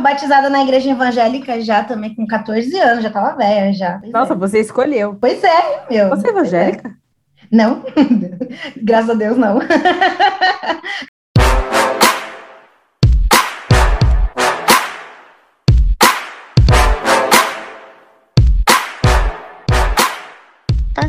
fui batizada na igreja evangélica já também com 14 anos, já tava velha já. Pois Nossa, é. você escolheu. Pois é, meu. Você é evangélica? Não, graças a Deus não. Tá.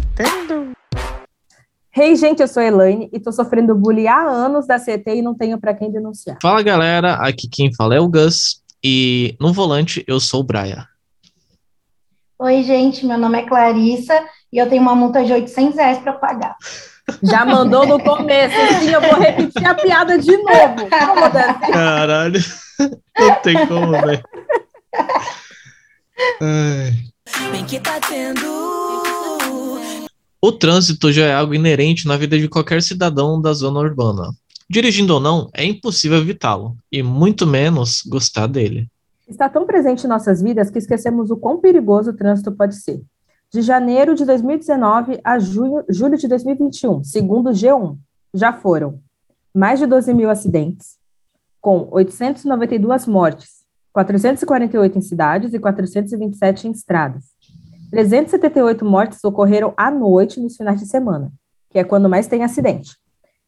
Hey, gente, eu sou a Elaine e tô sofrendo bullying há anos da CT e não tenho pra quem denunciar. Fala galera, aqui quem fala é o Gus e no volante eu sou o Brian. Oi, gente, meu nome é Clarissa e eu tenho uma multa de 800 reais para pagar. Já mandou no começo, sim, eu vou repetir a piada de novo. Caralho, não tem como, velho. Bem que tá tendo. O trânsito já é algo inerente na vida de qualquer cidadão da zona urbana. Dirigindo ou não, é impossível evitá-lo, e muito menos gostar dele. Está tão presente em nossas vidas que esquecemos o quão perigoso o trânsito pode ser. De janeiro de 2019 a junho, julho de 2021, segundo o G1, já foram mais de 12 mil acidentes, com 892 mortes, 448 em cidades e 427 em estradas. 378 mortes ocorreram à noite nos finais de semana, que é quando mais tem acidente.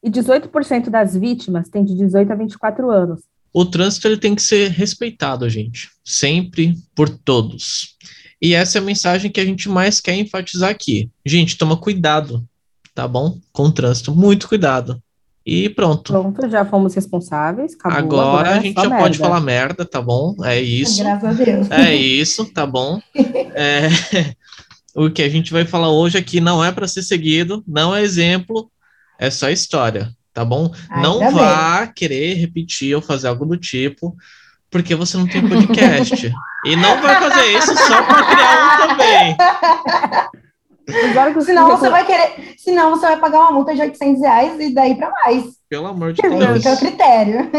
E 18% das vítimas têm de 18 a 24 anos, O trânsito ele tem que ser respeitado, gente, sempre por todos. E essa é a mensagem que a gente mais quer enfatizar aqui. Gente, toma cuidado, tá bom? Com o trânsito, muito cuidado. E pronto. Pronto, já fomos responsáveis. Acabou, Agora a é gente já merda. pode falar merda, tá bom? É isso. Graças a Deus. É isso, tá bom? É, o que a gente vai falar hoje aqui não é para ser seguido, não é exemplo, é só história, tá bom? Ainda não bem. vá querer repetir ou fazer algo do tipo, porque você não tem podcast. e não vai fazer isso só para criar um também. Órgãos Senão você vai querer, senão você vai pagar uma multa de 800 reais e daí para mais. Pelo amor de Deus. Que é o critério.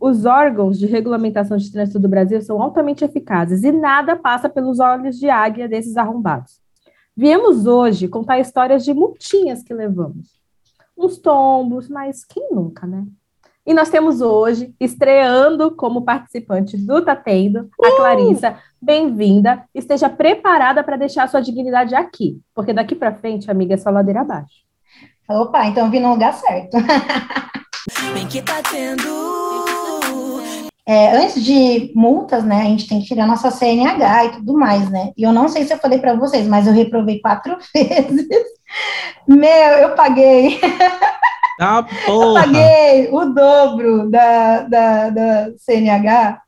Os órgãos de regulamentação de trânsito do Brasil são altamente eficazes e nada passa pelos olhos de águia desses arrombados. Viemos hoje contar histórias de multinhas que levamos. Uns tombos, mas quem nunca, né? E nós temos hoje, estreando como participante do Tá Tendo, a Clarissa. Bem-vinda. Esteja preparada para deixar a sua dignidade aqui, porque daqui para frente, amiga, é só ladeira abaixo. Opa, então eu vim no lugar certo. Bem que tá tendo. É, antes de multas, né, a gente tem que tirar nossa CNH e tudo mais, né? E eu não sei se eu falei para vocês, mas eu reprovei quatro vezes. Meu, eu paguei, Ah, eu paguei o dobro da, da, da CNH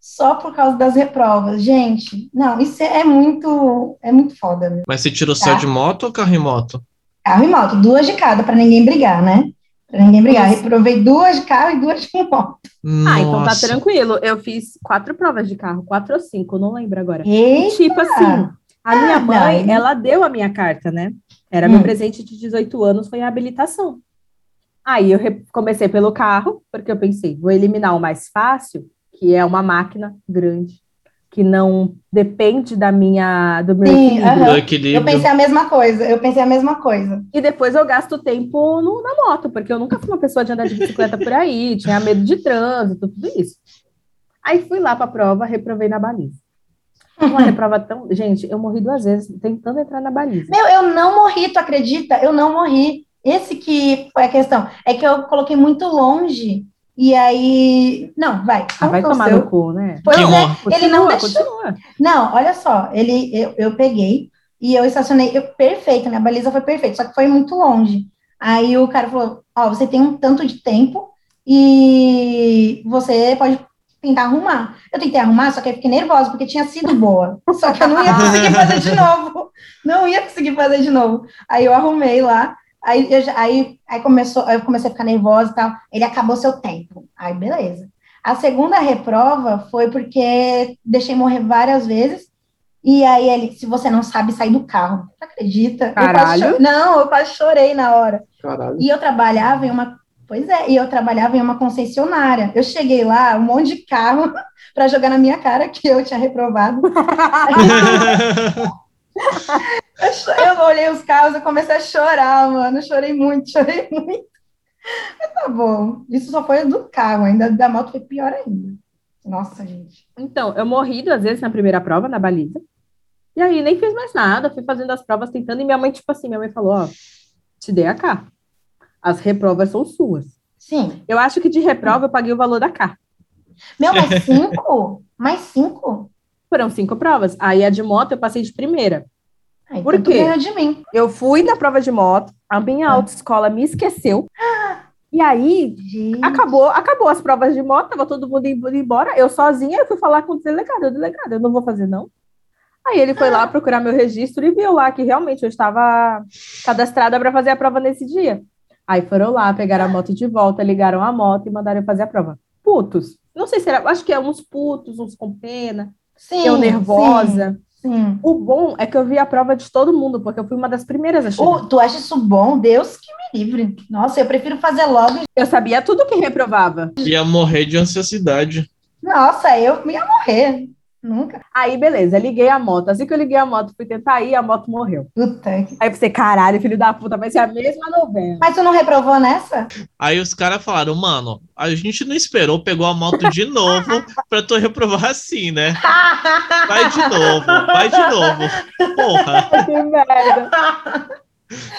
só por causa das reprovas. Gente, não, isso é muito, é muito foda, meu. Mas você tirou Tá. de moto ou carro e moto? Carro e moto, duas de cada, para ninguém brigar, né? Para ninguém brigar. Nossa. Reprovei duas de carro e duas de moto. Ah, então tá Nossa. tranquilo. Eu fiz quatro provas de carro, quatro ou cinco, não lembro agora. Eita! Tipo assim, a minha Ah, mãe, não. ela deu a minha carta, né? Era Hum. meu presente de 18 anos, foi a habilitação. Aí eu comecei pelo carro, porque eu pensei, vou eliminar o mais fácil, que é uma máquina grande, que não depende da minha, do meu Sim, equilíbrio. Do Eu pensei a mesma coisa, eu pensei a mesma coisa. E depois eu gasto tempo no- na moto, porque eu nunca fui uma pessoa de andar de bicicleta por aí, tinha medo de trânsito, tudo isso. Aí fui lá para a prova, reprovei na baliza. Uma reprova tão. Gente, eu morri duas vezes tentando entrar na baliza. Meu, eu não morri, tu acredita? Eu não morri. Esse que foi a questão. É que eu coloquei muito longe. E aí. Não, vai. Ah, vai tomar seu. no cu, né? Pois Que é, honra. ele não Continua, deixou. continua. Não, olha só, ele, eu, eu peguei e eu estacionei, eu, perfeito, minha baliza foi perfeita, só que foi muito longe. Aí o cara falou, ó, você tem um tanto de tempo e você pode tentar arrumar. Eu tentei arrumar, só que eu fiquei nervosa, porque tinha sido boa. Só que eu não ia conseguir fazer de novo. Não ia conseguir fazer de novo. Aí eu arrumei lá, aí, eu aí, aí começou, eu comecei a ficar nervosa e tal. Ele acabou seu tempo. Aí, beleza. A segunda reprova foi porque deixei morrer várias vezes. E aí ele, se você não sabe sair do carro, acredita? Eu Caralho. cho- não, eu quase chorei na hora. Caralho. E eu trabalhava em uma, pois é, e eu trabalhava em uma concessionária. Eu cheguei lá, um monte de carro para jogar na minha cara que eu tinha reprovado. Eu, eu olhei os carros, eu comecei a chorar, mano. Chorei muito, chorei muito. Mas tá bom. Isso só foi do carro, ainda da moto foi pior ainda. Nossa, gente. Então, eu morri duas vezes na primeira prova, na baliza. E aí nem fiz mais nada, fui fazendo as provas tentando, e minha mãe, tipo assim, minha mãe falou, ó, te dei a K. As reprovas são suas. Sim. Eu acho que de reprova eu paguei o valor da K. Meu, mais cinco? mais cinco? Foram cinco provas. Aí a de moto eu passei de primeira. Ai, Por então tu quê? de mim. Eu fui na prova de moto, a minha Ah. autoescola me esqueceu. E aí, Gente. acabou, acabou as provas de moto, tava todo mundo indo embora. Eu sozinha, eu fui falar com o delegado. O delegado, eu não vou fazer, não. Aí ele foi lá procurar meu registro e viu lá que realmente eu estava cadastrada para fazer a prova nesse dia. Aí foram lá, pegaram a moto de volta, ligaram a moto e mandaram eu fazer a prova. Putos. Não sei se era, acho que é uns putos, uns com pena, Sim, eu nervosa. Sim. sim. O bom é que eu vi a prova de todo mundo, porque eu fui uma das primeiras a chegar. Ô, tu acha isso bom? Deus que me livre. Nossa, eu prefiro fazer logo. Eu sabia tudo que reprovava. Ia morrer de ansiedade. Nossa, eu ia morrer. Nunca. Aí, beleza, liguei a moto. Assim que eu liguei a moto, fui tentar ir, a moto morreu. Puta. que- Aí eu pensei, caralho, filho da puta, vai ser a mesma novela. Mas tu não reprovou nessa? Aí os caras falaram, mano, a gente não esperou, pegou a moto de novo pra tu reprovar assim, né? Vai de novo, vai de novo. Porra. Que merda.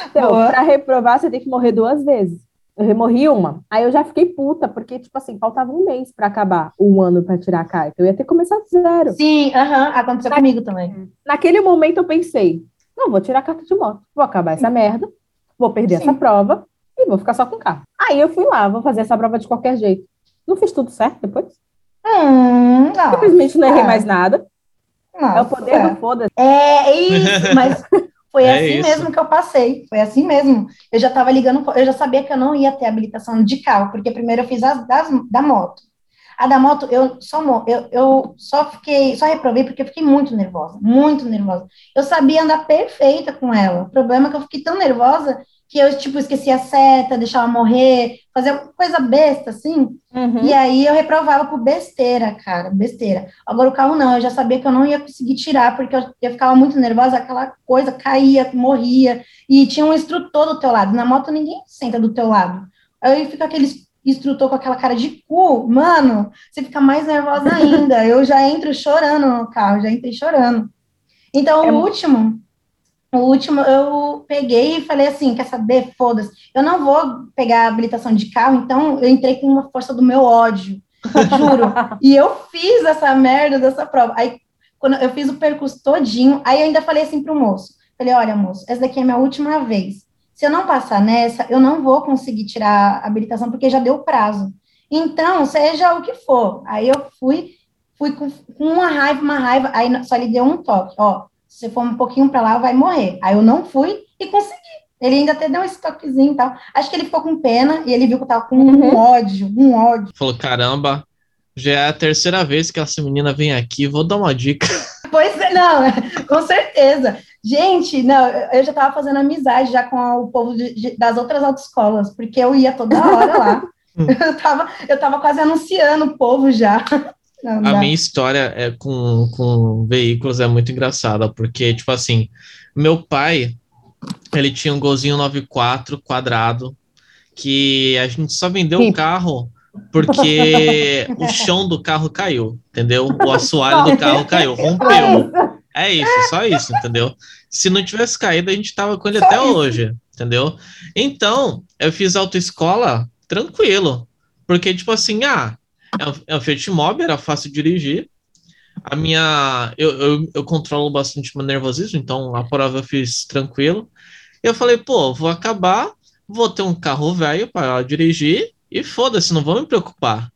Então, Boa. pra reprovar, você tem que morrer duas vezes. Eu remorri uma. Aí eu já fiquei puta, porque, tipo assim, faltava um mês pra acabar um ano pra tirar a carta. Eu ia ter que começar do zero. Sim, aham, aconteceu comigo também. Naquele momento eu pensei, não, vou tirar a carta de moto. Vou acabar essa merda, vou perder Sim. essa prova e vou ficar só com carro. Aí eu fui lá, vou fazer essa prova de qualquer jeito. Não fiz tudo certo depois. Hum, não. Simplesmente não errei mais nada. É o Nossa. poder do foda-se. É isso, mas foi É assim isso. mesmo que eu passei. Foi assim mesmo. Eu já tava ligando, eu já sabia que eu não ia ter habilitação de carro, porque primeiro eu fiz as das, da moto. A da moto, eu só, eu, eu só fiquei, só reprovei porque eu fiquei muito nervosa, muito nervosa. Eu sabia andar perfeita com ela. O problema é que eu fiquei tão nervosa que eu, tipo, esquecia a seta, deixava morrer, fazia coisa besta, assim. Uhum. E aí eu reprovava por besteira, cara, besteira. Agora o carro não, eu já sabia que eu não ia conseguir tirar, porque eu, eu ficava muito nervosa, aquela coisa caía, morria, e tinha um instrutor do teu lado. Na moto ninguém senta do teu lado. Aí fica aquele instrutor com aquela cara de cu, mano, você fica mais nervosa ainda. Eu já entro chorando no carro, já entrei chorando. Então, É o último, o último eu peguei e falei assim, quer saber, foda-se, eu não vou pegar a habilitação de carro, então eu entrei com uma força do meu ódio, juro. e eu fiz essa merda dessa prova. Aí, quando eu fiz o percurso todinho, aí eu ainda falei assim pro moço, falei, olha, moço, essa daqui é a minha última vez. Se eu não passar nessa, eu não vou conseguir tirar a habilitação, porque já deu prazo. Então, seja o que for. Aí eu fui, fui com, com uma raiva, uma raiva, aí só ele deu um toque, ó, se você for um pouquinho para lá, vai morrer. Aí eu não fui e consegui. Ele ainda até deu esse toquezinho e tal. Acho que ele ficou com pena e ele viu que eu tava com um Uhum. ódio, um ódio. Falou, caramba, já é a terceira vez que essa menina vem aqui, vou dar uma dica. Pois é, não, com certeza. Gente, não, eu já tava fazendo amizade já com o povo de- de- das outras autoescolas, porque eu ia toda hora lá. Eu tava, eu tava quase anunciando o povo já. Não, A minha história é com, com veículos é muito engraçada, porque, tipo assim, meu pai, ele tinha um golzinho 94 quadrado, que a gente só vendeu o carro porque o chão do carro caiu, entendeu? O assoalho do carro caiu, rompeu. É isso, só isso, entendeu? Se não tivesse caído, a gente tava com ele Só até isso. hoje, entendeu? Então, eu fiz autoescola tranquilo, porque, tipo assim, ah, é um, é um Fiat Mobi, era fácil de dirigir. A minha. Eu, eu, eu controlo bastante meu nervosismo, então a prova eu fiz tranquilo. Eu falei, pô, vou acabar, vou ter um carro velho para dirigir e foda-se, não vou me preocupar.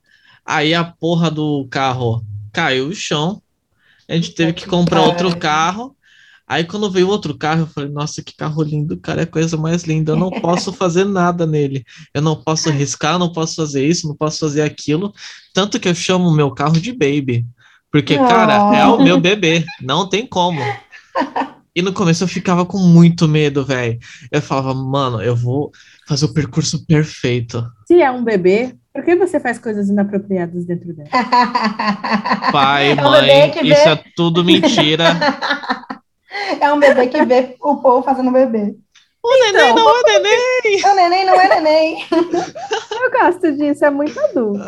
Aí a porra do carro caiu no chão, a gente teve que comprar outro carro. Aí quando veio outro carro, eu falei, nossa, que carro lindo, cara, é a coisa mais linda, eu não posso fazer nada nele. Eu não posso arriscar, não posso fazer isso, não posso fazer aquilo. Tanto que eu chamo o meu carro de baby. Porque, cara, é o meu bebê, não tem como. E no começo eu ficava com muito medo, velho. Eu falava, mano, eu vou fazer o percurso perfeito. Se é um bebê, por que você faz coisas inapropriadas dentro dela? Pai, É um mãe, isso é tudo mentira. É um bebê que vê o povo fazendo bebê. O neném não é neném! O neném não é neném. Eu gosto disso, é muito adulto.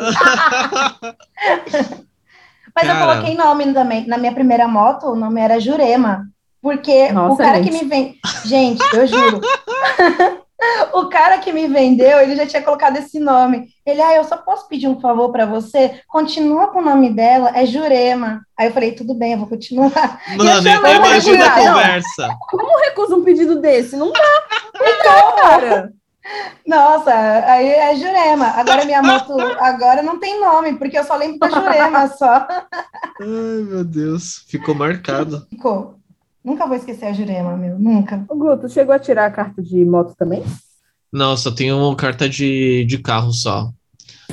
Mas Cara. eu coloquei nome também. Na minha primeira moto, o nome era Jurema. Porque o Nossa, cara gente. que me vende. Gente, eu juro. o cara que me vendeu, ele já tinha colocado esse nome. Ele, ah, eu só posso pedir um favor para você? Continua com o nome dela, é Jurema. Aí eu falei, tudo bem, eu vou continuar. Mano, eu chamei imagina a jogar, não. conversa. Como recusa um pedido desse? Não dá. Não dá, cara. Nossa, aí é Jurema. Agora minha moto agora não tem nome, porque eu só lembro da Jurema só. Ai, meu Deus. Ficou marcado. Ficou. Nunca vou esquecer a Jurema, meu, nunca. Ô, Guto, chegou a tirar a carta de moto também? Não, só tenho carta de, de carro só.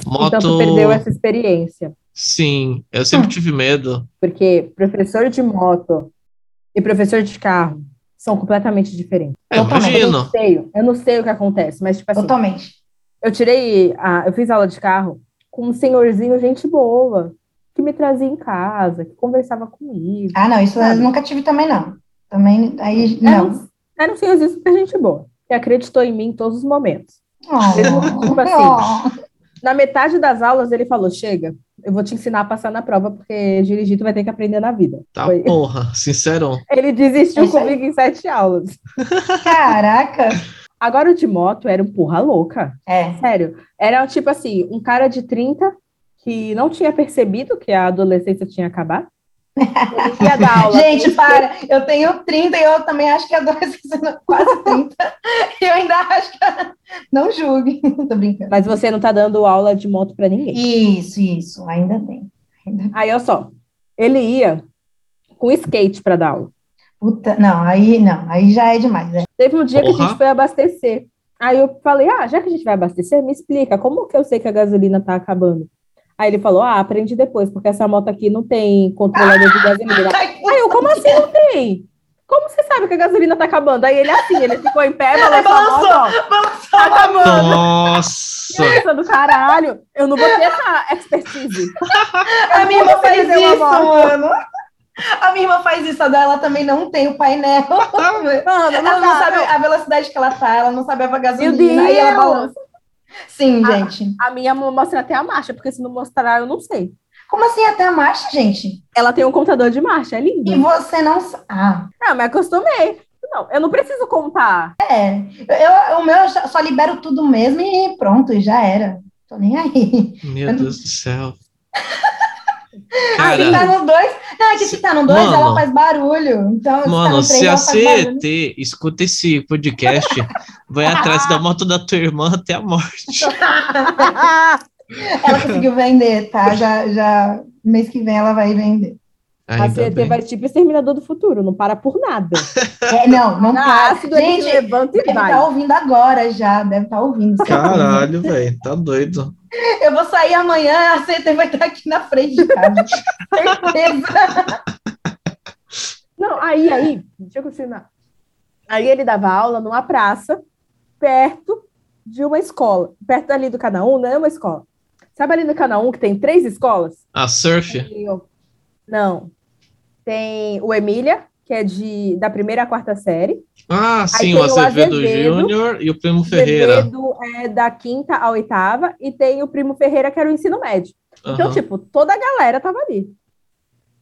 Moto. Então tu perdeu essa experiência. Sim, eu sempre Hum. tive medo. Porque professor de moto e professor de carro são completamente diferentes. É. Eu imagino. não sei, eu não sei o que acontece, mas tipo assim, Totalmente. eu tirei, a, eu fiz aula de carro com um senhorzinho, gente boa, que me trazia em casa, que conversava comigo. Ah, não, isso Sabe? eu nunca tive também, não. Também, aí, Era não. um, era um senhorzinho super gente boa, que acreditou em mim em todos os momentos. Oh, Tipo assim, oh. Na metade das aulas ele falou, chega, eu vou te ensinar a passar na prova, porque dirigir tu vai ter que aprender na vida. Tá, Foi- porra, sincerão. Ele desistiu É aí. comigo em sete aulas. Caraca. Agora o de moto era um porra louca. É. Sério. Era tipo assim, um cara de 30 que não tinha percebido que a adolescência tinha acabado. Ele ia dar aula. Gente, para. Eu tenho 30 e eu também acho que a é quase 30. E eu ainda acho que. Não julgue. Tô brincando. Mas você não tá dando aula de moto pra ninguém. Isso, isso. Ainda tem. Ainda... Aí, olha só. Ele ia com skate pra dar aula. Puta, não, aí não. Aí já é demais. né? Teve um dia que a gente foi abastecer. Aí eu falei, ah, já que a gente vai abastecer, me explica, como que eu sei que a gasolina tá acabando? Aí ele falou, ah, aprendi depois, porque essa moto aqui não tem controlador de gasolina. Aí eu, como assim não tem? Como você sabe que a gasolina tá acabando? Aí ele assim, ele ficou em pé, balançou a moto, ó, Vamos tá acabando. Nossa! Nossa, do caralho. Eu não vou ter essa expertise. A minha irmã faz isso, moto? mano. A minha irmã faz isso, a dela também não tem o painel. Mano, Ela não sabe não. a velocidade que ela tá, ela não sabe a gasolina, aí ela balança. Sim, Ah. gente. A minha mostra até a marcha, porque se não mostrar, eu não sei. Como assim até a marcha, gente? Ela tem um contador de marcha, é lindo. E você não. Ah, Ah, mas acostumei. Não, eu não preciso contar. é. Eu, o meu eu só libero tudo mesmo e pronto, e já era. Tô nem aí. Meu Deus do céu. Se Cara, tá no 2. Não, é que se tá no 2, Mano. ela faz barulho. Então, se tá mano, no 3, se a ela faz barulho. CET escuta esse podcast, vai atrás da moto da tua irmã até a morte. Ela conseguiu vender, tá? Já, já, mês que vem ela vai vender. a Ainda CET bem. vai tipo Exterminador do Futuro, não para por nada. É, não, não Na para. ácido, Gente, levanta e deve estar ouvindo agora já, deve estar ouvindo. certeza. Caralho, velho, tá doido. Eu vou sair amanhã, a CT vai estar aqui na frente de casa. Certeza. Não, aí, aí, deixa eu continuar. Aí ele dava aula numa praça, perto de uma escola. Perto ali do Canaã, não é uma escola. Sabe ali no Canaã que tem três escolas? A surf? Não. Tem o Emília, que é de, da primeira à quarta série. Ah, sim, o o Azevedo, Azevedo, Júnior e o Primo O Ferreira. Azevedo é da quinta à oitava. E tem o Primo Ferreira, que era o ensino médio. Então, Aham. tipo, toda a galera tava ali.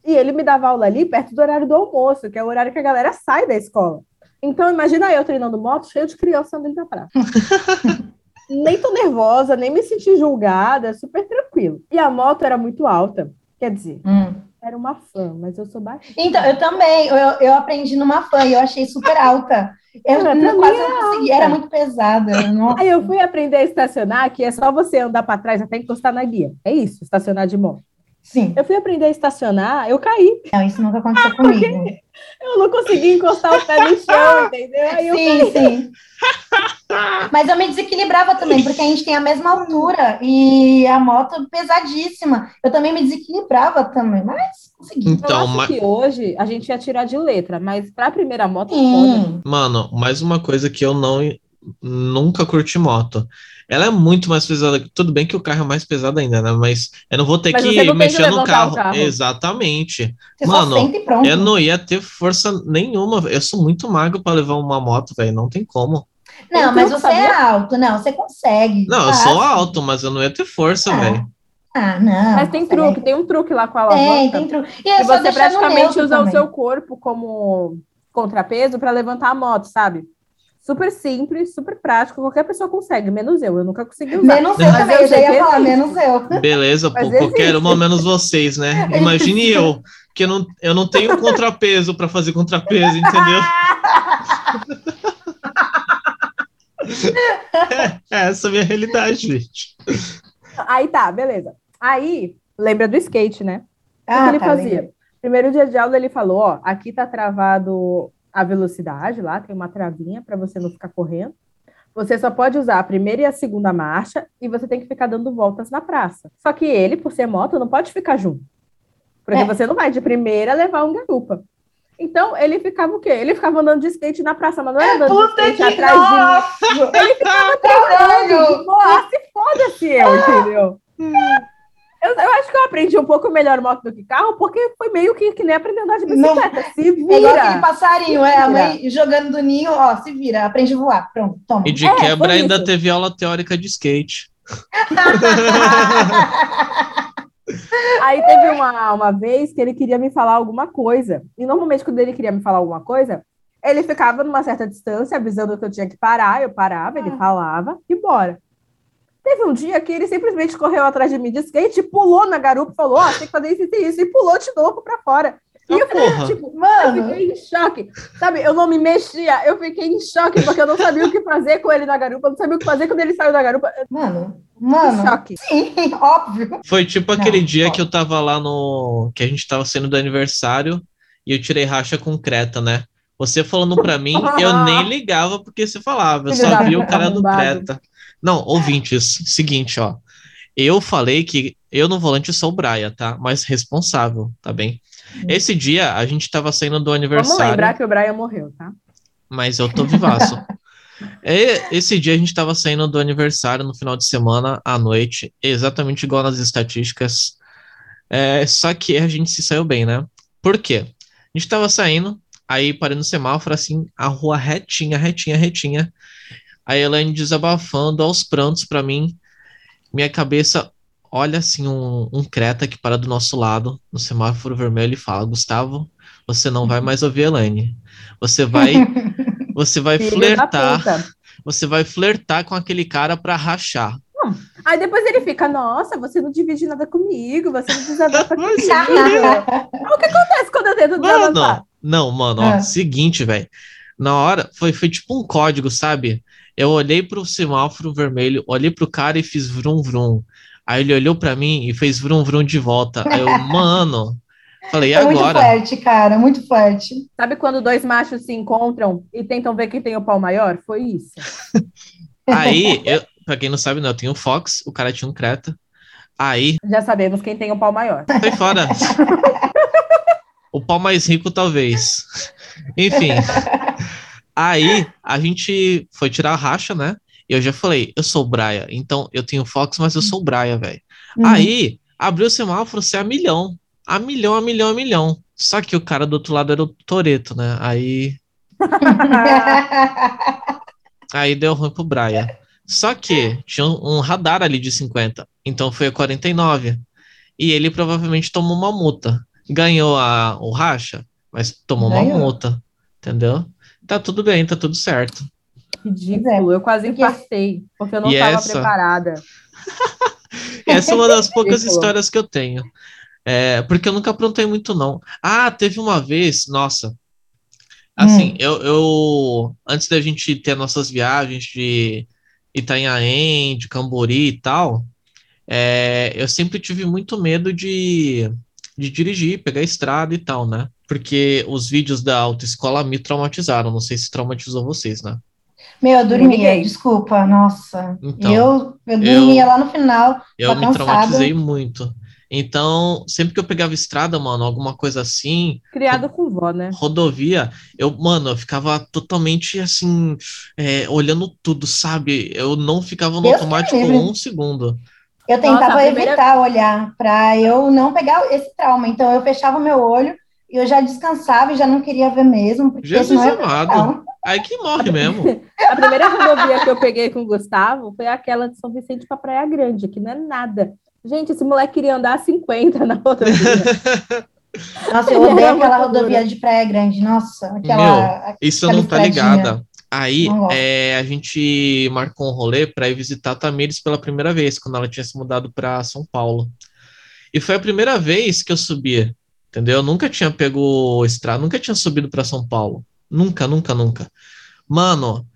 E ele me dava aula ali perto do horário do almoço, que é o horário que a galera sai da escola. Então, imagina eu treinando moto, cheio de criança andando da praça. nem tô nervosa, nem me senti julgada, super tranquilo. E a moto era muito alta. Quer dizer, Hum. Era uma fã, mas eu sou baixa. Então, eu também, eu, eu aprendi numa fã e eu achei super alta. Eu não- mim quase é não consegui, alta. era muito pesada. Nossa. Aí eu fui aprender a estacionar, que é só você andar para trás até encostar na guia. É isso, estacionar de moto. Sim, Eu fui aprender a estacionar, eu caí. não, isso nunca aconteceu comigo. Eu não consegui encostar o pé no chão, entendeu? Aí eu Sim, sim. Mas eu me desequilibrava também, porque a gente tem a mesma altura e a moto pesadíssima. Eu também me desequilibrava também, mas consegui. Eu Então, acho ma- que hoje a gente ia tirar de letra, mas para a primeira moto. Sim. mano, mais uma coisa que eu não nunca curti moto. Ela é muito mais pesada. Tudo bem que o carro é mais pesado ainda, né? Mas eu não vou ter Mas que tem mexer no carro. o carro. Exatamente. Você Mano, só sente e pronto. Eu não ia ter força nenhuma. Eu sou muito magro pra levar uma moto, velho. Não tem como. Não, Eu mas você é alto, não, você consegue. Não, eu sou alto, mas eu não ia ter força, Ah, velho. Ah, não. Mas tem truque, é- tem um truque lá com a Tem, alavanca. tem truque. E é só você praticamente usa o também. seu corpo como contrapeso para levantar a moto, sabe? Super simples, super prático, qualquer pessoa consegue, menos eu. Eu nunca consegui usar. Menos eu também, eu já ia falar, menos eu. Beleza, pô, qualquer uma menos vocês, né? Imagine eu, que eu não, eu não tenho contrapeso para fazer contrapeso, entendeu? É, essa é a minha realidade, gente. Aí tá, beleza. Aí, lembra do skate, né? O que Ah, que ele tá, fazia? lembra. Primeiro dia de aula ele falou, ó, aqui tá travado a velocidade lá, tem uma travinha para você não ficar correndo. Você só pode usar a primeira e a segunda marcha e você tem que ficar dando voltas na praça. Só que ele, por ser moto, não pode ficar junto. Porque É. você não vai de primeira levar um garupa. Então, ele ficava o quê? Ele ficava andando de skate na praça, mas não era andando Puta de skate atrás de mim. nossa! Ele ficava. Pô, se foda-se eu, entendeu? Eu, eu acho que eu aprendi um pouco melhor moto do que carro, porque foi meio que, que nem aprender a andar de Não. bicicleta. Se É igual aquele vira. passarinho, é, a Vira. mãe jogando do ninho, ó, se vira, aprende a voar, pronto, toma. E de É, quebra ainda isso. teve aula teórica de skate. Aí teve uma, uma vez que ele queria me falar alguma coisa. E normalmente, quando ele queria me falar alguma coisa, ele ficava numa certa distância, avisando que eu tinha que parar. Eu parava, ele Ah. falava e bora. Teve um dia que ele simplesmente correu atrás de mim de skate, pulou na garupa e falou: Ó, tem que fazer isso e isso, e pulou de novo pra fora. E Ah, eu fiquei, porra. tipo, Eu Mano, fiquei em choque. Sabe, eu não me mexia, eu fiquei em choque porque eu não sabia o que fazer com ele na garupa, eu não sabia o que fazer quando ele saiu da garupa. Eu mano, fiquei em mano, choque. sim, óbvio. Foi tipo Não, aquele dia ó. que eu tava lá no. que a gente tava sendo do aniversário e eu tirei racha com Creta, né? Você falando pra mim, eu nem ligava porque você falava, eu só via o cara do. Creta. Não, ouvintes, seguinte, ó. Eu falei que eu no volante sou o Braia, tá? Mas responsável, tá bem? Esse dia a gente tava saindo do Vamos aniversário. lembrar que o Brian morreu, tá? mas eu tô vivaço. E- Esse dia a gente tava saindo do aniversário no final de semana, à noite, exatamente igual nas estatísticas. É, só que a gente se saiu bem, né? Por quê? A gente tava saindo, aí parei no semáforo, assim, a rua retinha, retinha, retinha. A Elaine desabafando aos prantos pra mim. Minha cabeça olha assim um, um creta que para do nosso lado, no semáforo vermelho, e fala: Gustavo, você não vai mais ouvir Elaine. Você vai você vai Filho flertar, você vai flertar com aquele cara pra rachar. Aí depois ele fica, nossa, você não divide nada comigo, você não desabafa comigo. Mas, o que acontece quando eu tento desabafar? Não, mano, ó, Ah. seguinte, velho. Na hora, foi, foi tipo um código, sabe? Eu olhei pro semáforo vermelho, olhei pro cara e fiz vrum vrum. Aí ele olhou pra mim e fez vrum vrum de volta. Aí eu, mano, falei, e Foi muito agora? forte, cara, muito forte. Sabe quando dois machos se encontram e tentam ver quem tem o pau maior? Foi isso. Aí, eu, pra quem não sabe, né, eu tenho o Fox, o cara tinha um Creta. Aí, Já sabemos quem tem o pau maior. foi fora. o pau mais rico, talvez. Enfim. Aí, a gente foi tirar a racha, né? E eu já falei, eu sou o Braia. Então, eu tenho Fox, mas eu sou o Braia, velho. Uhum. Aí, abriu o semáforo, você é a milhão. A milhão, a milhão, a milhão. Só que o cara do outro lado era o Toreto, né? Aí, aí deu ruim pro Braia. Só que tinha um radar ali de 50. Então foi a 49. E ele provavelmente tomou uma multa. Ganhou a, o racha, mas tomou uma Ganhou. multa. Entendeu? Tá tudo bem, tá tudo certo. Ridículo. Eu quase infartei, porque eu não estava essa? preparada. Essa é uma das poucas histórias que eu tenho. É, porque eu nunca aprontei muito, não. Ah, teve uma vez, nossa. Assim, eu, eu. Antes da gente ter nossas viagens de Itanhaém, de Cambori e tal, é, eu sempre tive muito medo de, de dirigir, pegar estrada e tal, né? Porque os vídeos da autoescola me traumatizaram. Não sei se traumatizou vocês, né? Meu, eu dormia, Ninguém. desculpa, nossa. Então, eu, eu dormia lá no final, Eu Tava me cansada. traumatizei muito. Então, sempre que eu pegava estrada, mano, alguma coisa assim, Criado com vó, né? rodovia, eu, mano, eu ficava totalmente assim, é, olhando tudo, sabe? Eu não ficava no Deus automático um segundo. eu tentava a primeira- evitar olhar para eu não pegar esse trauma. Então eu fechava meu olho eu já descansava e já não queria ver mesmo, porque Jesus é amado. Aí que morre mesmo. A primeira rodovia que eu peguei com o Gustavo foi aquela de São Vicente para Praia Grande, que não é nada. Gente, esse moleque queria andar a 50 na rodovia. Nossa, eu odeio era aquela rodovia de Praia Grande. Nossa, aquela. Isso aquela não tá ligada. Aí é, a gente marcou um rolê para ir visitar a Tamires pela primeira vez, quando ela tinha se mudado para São Paulo. E foi a primeira vez que eu subia, entendeu? Eu nunca tinha pego estrada, nunca tinha subido para São Paulo. Nunca, nunca, nunca. Mano,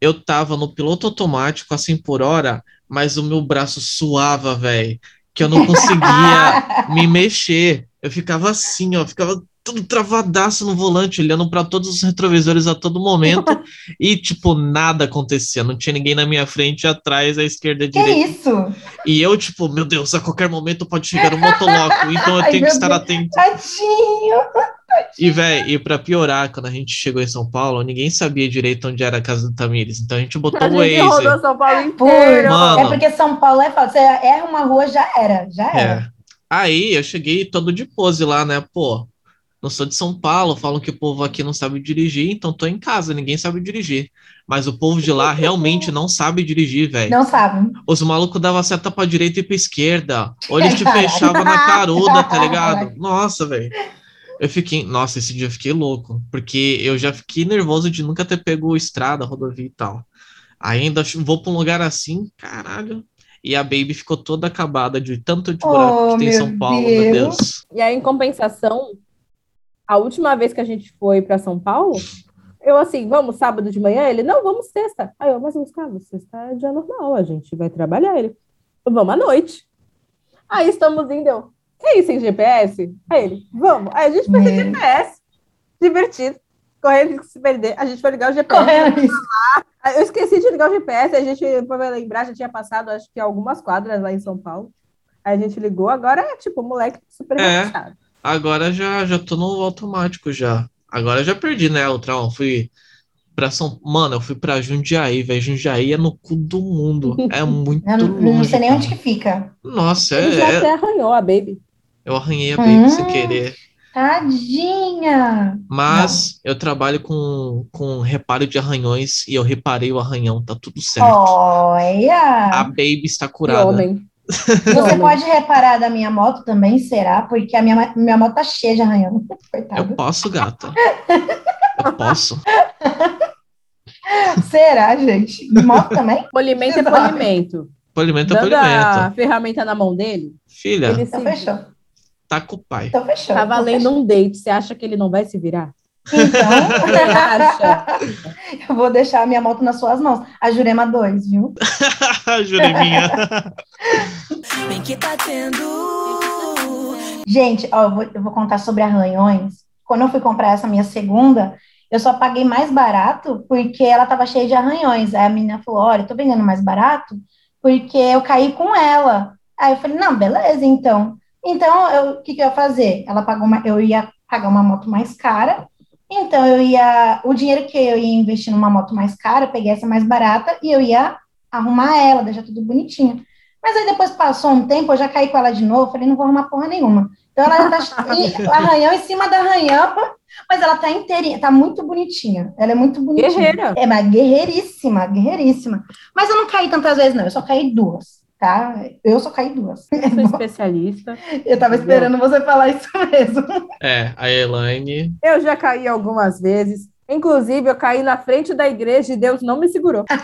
eu tava no piloto automático assim por hora, mas o meu braço suava, velho, que eu não conseguia me mexer. Eu ficava assim, ó, ficava tudo travadaço no volante, olhando para todos os retrovisores a todo momento e, tipo, nada acontecia. Não tinha ninguém na minha frente, atrás, à esquerda, à Que direita. isso? E eu, tipo, meu Deus, a qualquer momento pode chegar um motoloco, então eu Ai, tenho que estar Deus. atento. Tadinho. E, velho, e pra piorar, quando a gente chegou em São Paulo, ninguém sabia direito onde era a casa do Tamires. Então a gente botou A o gente Waze. rodou São Paulo inteiro. Mano. É porque São Paulo é foda. Você erra uma rua, já era. Já era. É. Aí eu cheguei todo de pose lá, né? Pô, não sou de São Paulo, falam que o povo aqui não sabe dirigir, então tô em casa, ninguém sabe dirigir. Mas o povo de lá realmente não sabe dirigir, velho. Não sabe. Os malucos davam seta pra direita e pra esquerda. Ou eles te fechavam na caruda, tá ligado? Nossa, velho. Eu fiquei. Nossa, esse dia eu fiquei louco. Porque eu já fiquei nervoso de nunca ter pego estrada, rodovia e tal. Ainda vou pra um lugar assim, caralho. E a Baby ficou toda acabada de tanto de buraco Oh, que tem em meu São Paulo, meu Deus. Deus. E aí, em compensação, a última vez que a gente foi para São Paulo, eu assim, vamos sábado de manhã? Ele, não, vamos sexta. Aí eu, mas Gustavo, sexta é dia normal, a gente vai trabalhar. Ele, vamos à noite. Aí estamos indo, eu, que isso, sem GPS? Aí ele, vamos. Aí a gente sem Meu. GPS, divertido, correndo de se perder. A gente foi ligar o GPS. Correndo Eu esqueci de ligar o GPS, a gente, pra lembrar, já tinha passado, acho que algumas quadras lá em São Paulo. Aí a gente ligou, agora é tipo, moleque super É. relaxado. Agora já, já tô no automático já. Agora já perdi, né? O trauma. Fui pra São. Mano, eu fui pra Jundiaí, velho. Jundiaí é no cu do mundo. É muito Eu não, não longe. sei nem onde que fica. Nossa, Ele já é, é- até arranhou a Baby. Eu arranhei a Baby sem Hum. querer. Tadinha. Mas eu trabalho com, com reparo de arranhões e eu reparei o arranhão, tá tudo certo. A Olha. Baby está Que curada. homem. Você pode reparar da minha moto também, será? Porque a minha, minha moto tá cheia de arranhão. Eu posso, gata. Eu posso. Será, gente? Moto também? Polimento é polimento. Polimento é Dando a polimento. ferramenta na mão dele, Filha, ele Então se fechou. tá com o pai. Então fechou. tá Então valendo fechou. um date. Você acha que ele não vai se virar? Então, eu vou deixar a minha moto nas suas mãos. A Jurema 2, viu? Jureminha. Bem que tá tendo. Gente, ó, eu vou, eu vou contar sobre arranhões. Quando eu fui comprar essa minha segunda, eu só paguei mais barato porque ela tava cheia de arranhões. Aí a menina falou: Olha, eu tô vendendo mais barato porque eu caí com ela. Aí eu falei: Não, beleza, então. Então, o que, que eu ia fazer? Ela pagou uma, eu ia pagar uma moto mais cara. Então, eu ia. O dinheiro que eu ia investir numa moto mais cara, eu peguei essa mais barata e eu ia arrumar ela, deixar tudo bonitinho. Mas aí depois passou um tempo, eu já caí com ela de novo, falei, não vou arrumar porra nenhuma. Então ela tá arranhão em cima do arranhão, mas ela tá inteirinha, tá muito bonitinha. Ela é muito bonitinha. Guerreira. É, mas guerreiríssima, guerreiríssima. Mas eu não caí tantas vezes, não. Eu só caí duas, tá? Eu só caí duas. Eu sou especialista. Eu tava esperando você falar isso mesmo. É, a Elaine. Eu já caí algumas vezes. Inclusive, eu caí na frente da igreja e Deus não me segurou.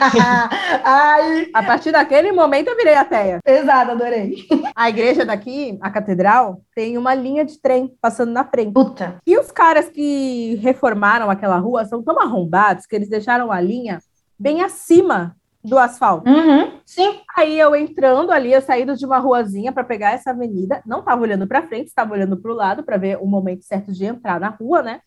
Ai, A partir daquele momento, eu virei ateia. pesado, adorei. A igreja daqui, a catedral, tem uma linha de trem passando na frente. Puta. E os caras que reformaram aquela rua são tão arrombados que eles deixaram a linha bem acima do asfalto. Uhum, sim. Aí eu entrando ali, eu saído de uma ruazinha para pegar essa avenida, não estava olhando para frente, estava olhando para o lado para ver o momento certo de entrar na rua, né?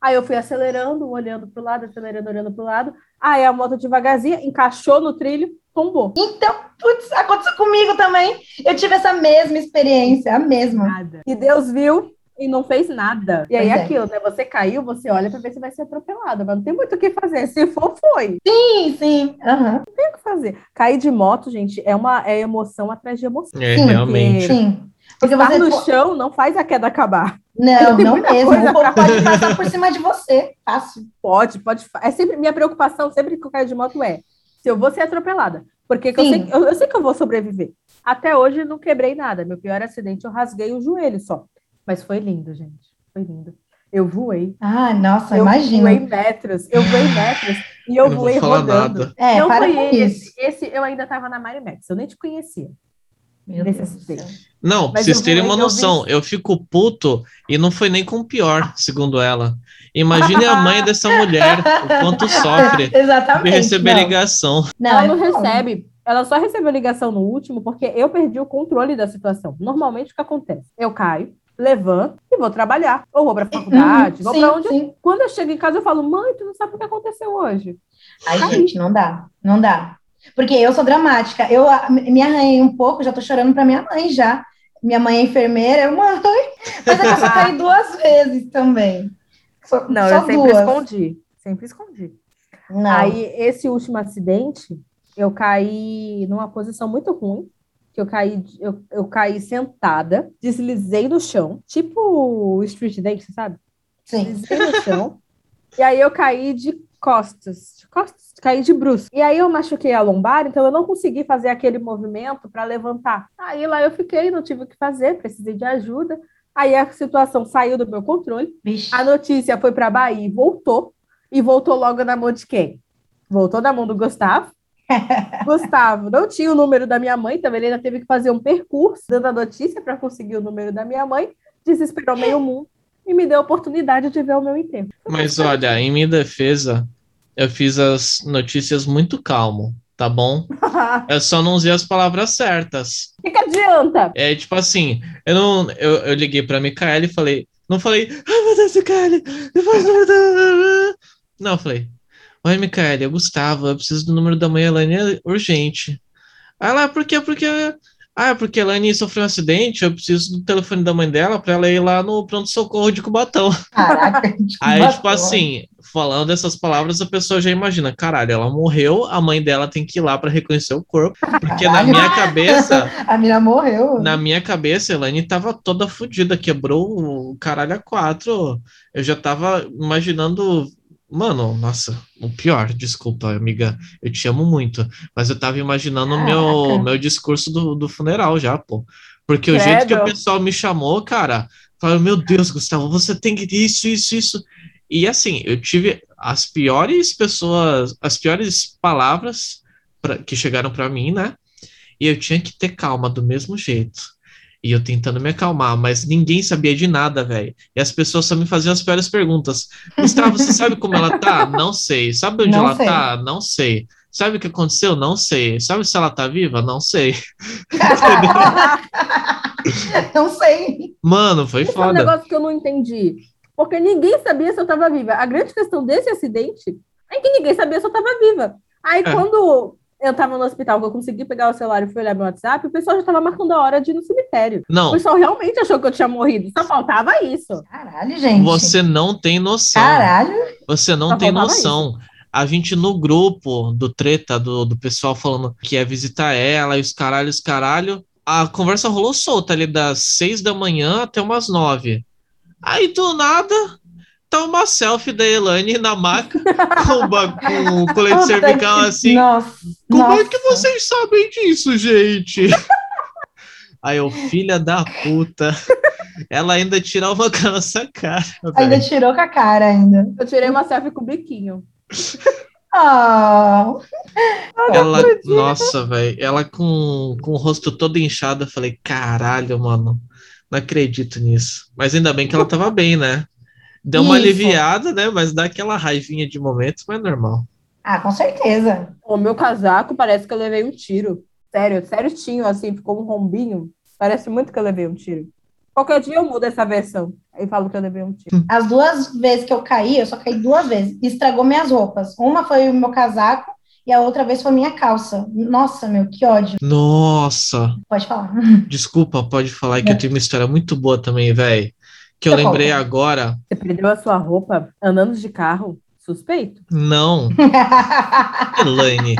Aí eu fui acelerando, olhando para o lado, acelerando, olhando para o lado. Aí a moto devagarzinha encaixou no trilho, tombou. Então, putz, aconteceu comigo também. Eu tive essa mesma experiência, a mesma. Nada. E Deus viu e não fez nada. E aí é. aquilo, né? Você caiu, você olha para ver se vai ser atropelada, mas não tem muito o que fazer. Se for, foi. Sim, sim. Aham. Não tem o que fazer. Cair de moto, gente, é uma é emoção atrás de emoção. É, Sim, realmente. Sim. Porque Estar você. no chão não faz a queda acabar. Não, Tem não muita mesmo. coisa O povo pra pode passar por cima de você. Fácil. Pode, pode. É sempre minha preocupação sempre que eu caio de moto é se eu vou ser atropelada, porque que eu, sei, eu, eu sei que eu vou sobreviver. Até hoje não quebrei nada. Meu pior acidente, eu rasguei o joelho só. Mas foi lindo, gente. Foi lindo. Eu voei. Ah, nossa, eu imagina. voei metros. Eu voei metros e eu, Eu não vou voei falar rodando. nada. É, não para com esse. isso. Esse eu ainda tava na Mari Max. Eu nem te conhecia. Meu. Não, pra Mas vocês eu terem uma eu vi- noção, eu fico puto e não foi nem com o pior, segundo ela. Imagine a mãe dessa mulher, o quanto sofre de Exatamente. receber não. ligação. Não, ela é não foda. recebe. Ela só recebeu ligação no último porque eu perdi o controle da situação. Normalmente o que acontece? Eu caio, levanto e vou trabalhar. Ou vou pra faculdade, Uhum, vou sim, pra onde. sim. Quando eu chego em casa, eu falo, mãe, tu não sabe o que aconteceu hoje. Ai, Caí. gente, não dá, não dá. Porque eu sou dramática. Eu me arranhei um pouco, já tô chorando pra minha mãe já. Minha mãe é enfermeira, eu, mãe. Mas é que eu só caí duas vezes também. Só, Não, só eu sempre duas. escondi. Sempre escondi. Não. Aí, esse último acidente, eu caí numa posição muito ruim. Que eu caí, eu, eu caí sentada, deslizei no chão, tipo o street dance, sabe? Sim. Deslizei no chão. e aí eu caí de costas, de costas, caí de bruxo. E aí eu machuquei a lombar, então eu não consegui fazer aquele movimento para levantar. Aí lá eu fiquei, não tive o que fazer, precisei de ajuda. Aí a situação saiu do meu controle. Vixe. A notícia foi para Bahia e voltou. E voltou logo na mão de quem? Voltou na mão do Gustavo. Gustavo não tinha o número da minha mãe, também ele ainda teve que fazer um percurso dando a notícia para conseguir o número da minha mãe. Desesperou meio mundo e me deu a oportunidade de ver o meu enterro. Mas olha, em minha defesa, eu fiz as notícias muito calmo, tá bom? Eu só não usei as palavras certas. O que, que adianta? É tipo assim, eu não, eu, eu liguei pra Micaela e falei, não falei, ai meu Deus, Micaela, depois não, eu falei, oi Micaela, é o Gustavo, eu preciso do número da mãe Elaine é urgente. Aí ela, por quê? Porque, ah, porque a Elaine sofreu um acidente, eu preciso do telefone da mãe dela pra ela ir lá no pronto-socorro de Cubatão. Caraca, de Aí, Cubatão. tipo assim, falando essas palavras, a pessoa já imagina, caralho, ela morreu, a mãe dela tem que ir lá pra reconhecer o corpo, porque na Caralho. minha cabeça, A mina morreu. na minha cabeça, a Elaine tava toda fodida, quebrou o caralho a quatro. Eu já tava imaginando, mano, nossa, o pior, desculpa, amiga, eu te amo muito, mas eu tava imaginando o meu, meu discurso do, do funeral já, pô. Porque o jeito que o Credo. pessoal me chamou, cara, falaram, meu Deus, Gustavo, você tem que isso, isso, isso. E assim, eu tive as piores pessoas, as piores palavras pra- que chegaram pra mim, né? E eu tinha que ter calma do mesmo jeito. E eu tentando me acalmar, mas ninguém sabia de nada, velho. E as pessoas só me faziam as piores perguntas. Gustavo, você sabe como ela tá? Não sei. Sabe onde Não ela sei. tá? Não sei. Sabe o que aconteceu? Não sei. Sabe se ela tá viva? Não sei. não sei. Mano, foi Esse é um foda. negócio que eu não entendi. Porque ninguém sabia se eu estava viva. A grande questão desse acidente é que ninguém sabia se eu estava viva. Aí, É. quando eu estava no hospital, que eu consegui pegar o celular e fui olhar meu WhatsApp, o pessoal já estava marcando a hora de ir no cemitério. O Não, pessoal realmente achou que eu tinha morrido. Só faltava isso. Caralho, gente. você não tem noção. Caralho. Você não Só tem noção. A gente no grupo do treta, do, do pessoal falando que ia visitar ela e os caralhos, os caralho, a conversa rolou solta ali das seis da manhã até umas nove. Aí do nada, tá uma selfie da Elaine na maca com, o ba- com o colete cervical assim. Nossa. Como nossa. é que vocês sabem disso, gente? Aí eu, filha da puta. Ela ainda tirava uma com a nossa cara. Ainda tirou com a cara ainda. Eu tirei uma selfie com o biquinho. Oh, Ela, nossa, velho, ela com, com o rosto todo inchado, eu falei, caralho, mano, não acredito nisso. Mas ainda bem que ela tava bem, né? Deu uma Isso. aliviada, né? Mas dá aquela raivinha de momentos, mas é normal. ah, com certeza. O meu casaco parece que eu levei um tiro. Sério, certinho, assim, ficou um rombinho. Parece muito que eu levei um tiro. Qualquer dia eu mudo essa versão. Aí falo que eu levei um tiro. As duas vezes que eu caí, eu só caí duas vezes. Estragou minhas roupas. Uma foi o meu casaco e a outra vez foi minha calça. Nossa, meu, que ódio. Nossa, Pode falar. desculpa, pode falar que eu tenho uma história muito boa também, velho. Que eu Você lembrei agora. Você perdeu a sua roupa andando de carro? Suspeito? Não, Elaine.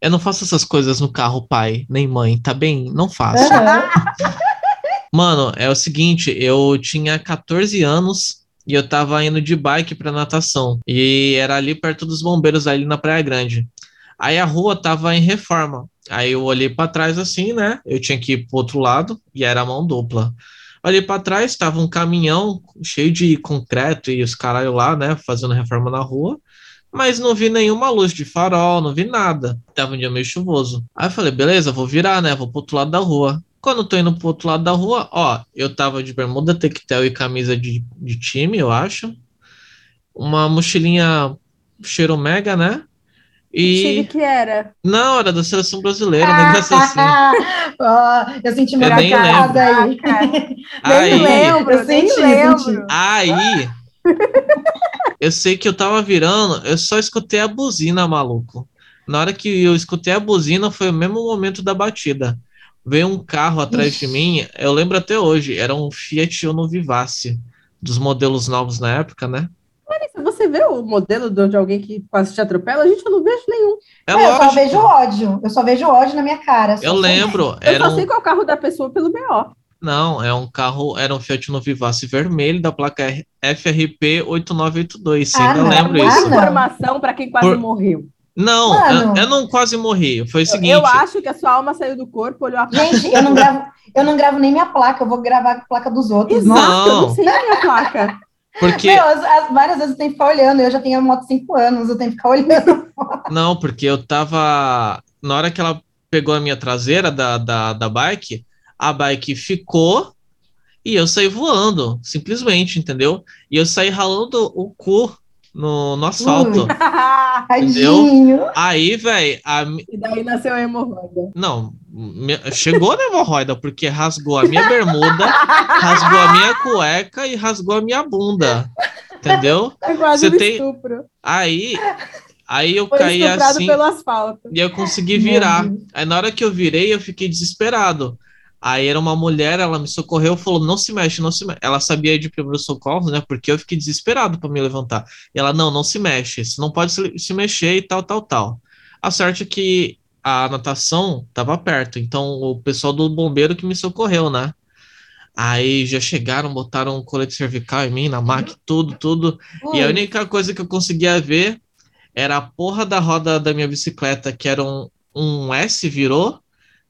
Eu não faço essas coisas no carro, pai, nem mãe, tá bem? Não faço. Mano, é o seguinte, eu tinha 14 anos e eu tava indo de bike pra natação. E era ali perto dos bombeiros, ali na Praia Grande. Aí a rua tava em reforma. Aí eu olhei para trás assim, né? Eu tinha que ir pro outro lado e era mão dupla. Olhei para trás, estava um caminhão cheio de concreto e os caralho lá, né, fazendo reforma na rua. Mas não vi nenhuma luz de farol, não vi nada. Tava um dia meio chuvoso. Aí eu falei, beleza, vou virar, né? Vou pro outro lado da rua. Quando eu tô indo pro outro lado da rua, ó, eu tava de bermuda, tectel e camisa de, de time, eu acho. Uma mochilinha cheiro mega, né? Que time E. que era? Não, era da seleção brasileira, um negócio assim. Ó, eu senti meu Eu nem casa aí. Nem Aí, lembro, eu nem senti, lembro. senti. aí, eu sei que eu tava virando, eu só escutei a buzina, maluco. Na hora que eu escutei a buzina, foi o mesmo momento da batida. Veio um carro atrás de mim, eu lembro até hoje, era um Fiat Uno Vivace, dos modelos novos na época, né? Se você vê o modelo de alguém que quase te atropela, a gente eu não vejo nenhum. É É, eu só vejo ódio. Eu só vejo ódio na minha cara. só Eu sei. lembro, Eu era só um, sei qual é o carro da pessoa pelo BO. não, é um carro, era um Fiat Uno Vivace vermelho da placa FRP 8982, Ah, ainda não. lembro Ah, isso. não. Informação para quem quase Por- morreu. Não, Mano. eu, eu não quase morri. Foi o Eu- seguinte, Eu acho que a sua alma saiu do corpo, olhou a Gente, eu não gravo, eu não gravo nem minha placa, eu vou gravar a placa dos outros. Exato, Nossa, eu Não. não sei a minha placa. Porque as- as- várias vezes eu tenho que ficar olhando, eu já tenho a moto 5 anos, eu tenho que ficar olhando. Não, porque eu tava. Na hora que ela pegou a minha traseira da, da, da bike, a bike ficou e eu saí voando, simplesmente, entendeu? E eu saí ralando o cu no, no asfalto. Tadinho. Aí, velho, a e daí nasceu a hemorroida. não, chegou na hemorroida, porque rasgou a minha bermuda, rasgou a minha cueca e rasgou a minha bunda, entendeu? É quase Você um tem- estupro. Aí, aí eu Foi caí assim. E eu consegui virar. Deus. Aí na hora que eu virei, eu fiquei desesperado. Aí era uma mulher, ela me socorreu, falou: não se mexe, não se mexe. Ela sabia de primeiros socorros, né? Porque eu fiquei desesperado para me levantar. E ela: não, não se mexe, você não pode se, se mexer e tal, tal, tal. A sorte é que a natação tava perto, então o pessoal do bombeiro que me socorreu, né? Aí já chegaram, botaram um colete cervical em mim, na maca, tudo, tudo. E a única coisa que eu conseguia ver era a porra da roda da minha bicicleta, que era um, um S, virou,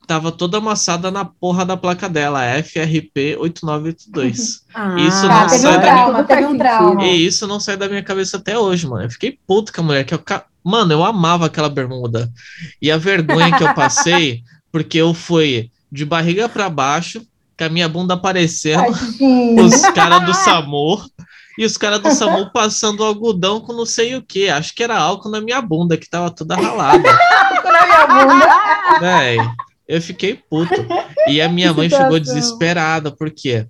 tava toda amassada na porra da placa dela, FRP 8982. Ah, Isso Ah, não sai um da trauma, teve um. E isso não sai da minha cabeça até hoje, mano. Eu fiquei puto com a mulher, que eu, ca- mano, eu amava aquela bermuda. E a vergonha que eu passei, porque eu fui de barriga pra baixo, com a minha bunda aparecendo, os caras do SAMU e os caras do SAMU passando algodão com não sei o que. Acho que era álcool na minha bunda, que tava toda ralada. na minha bunda. Véi, eu fiquei puto. E a minha Que mãe chegou situação. desesperada, porque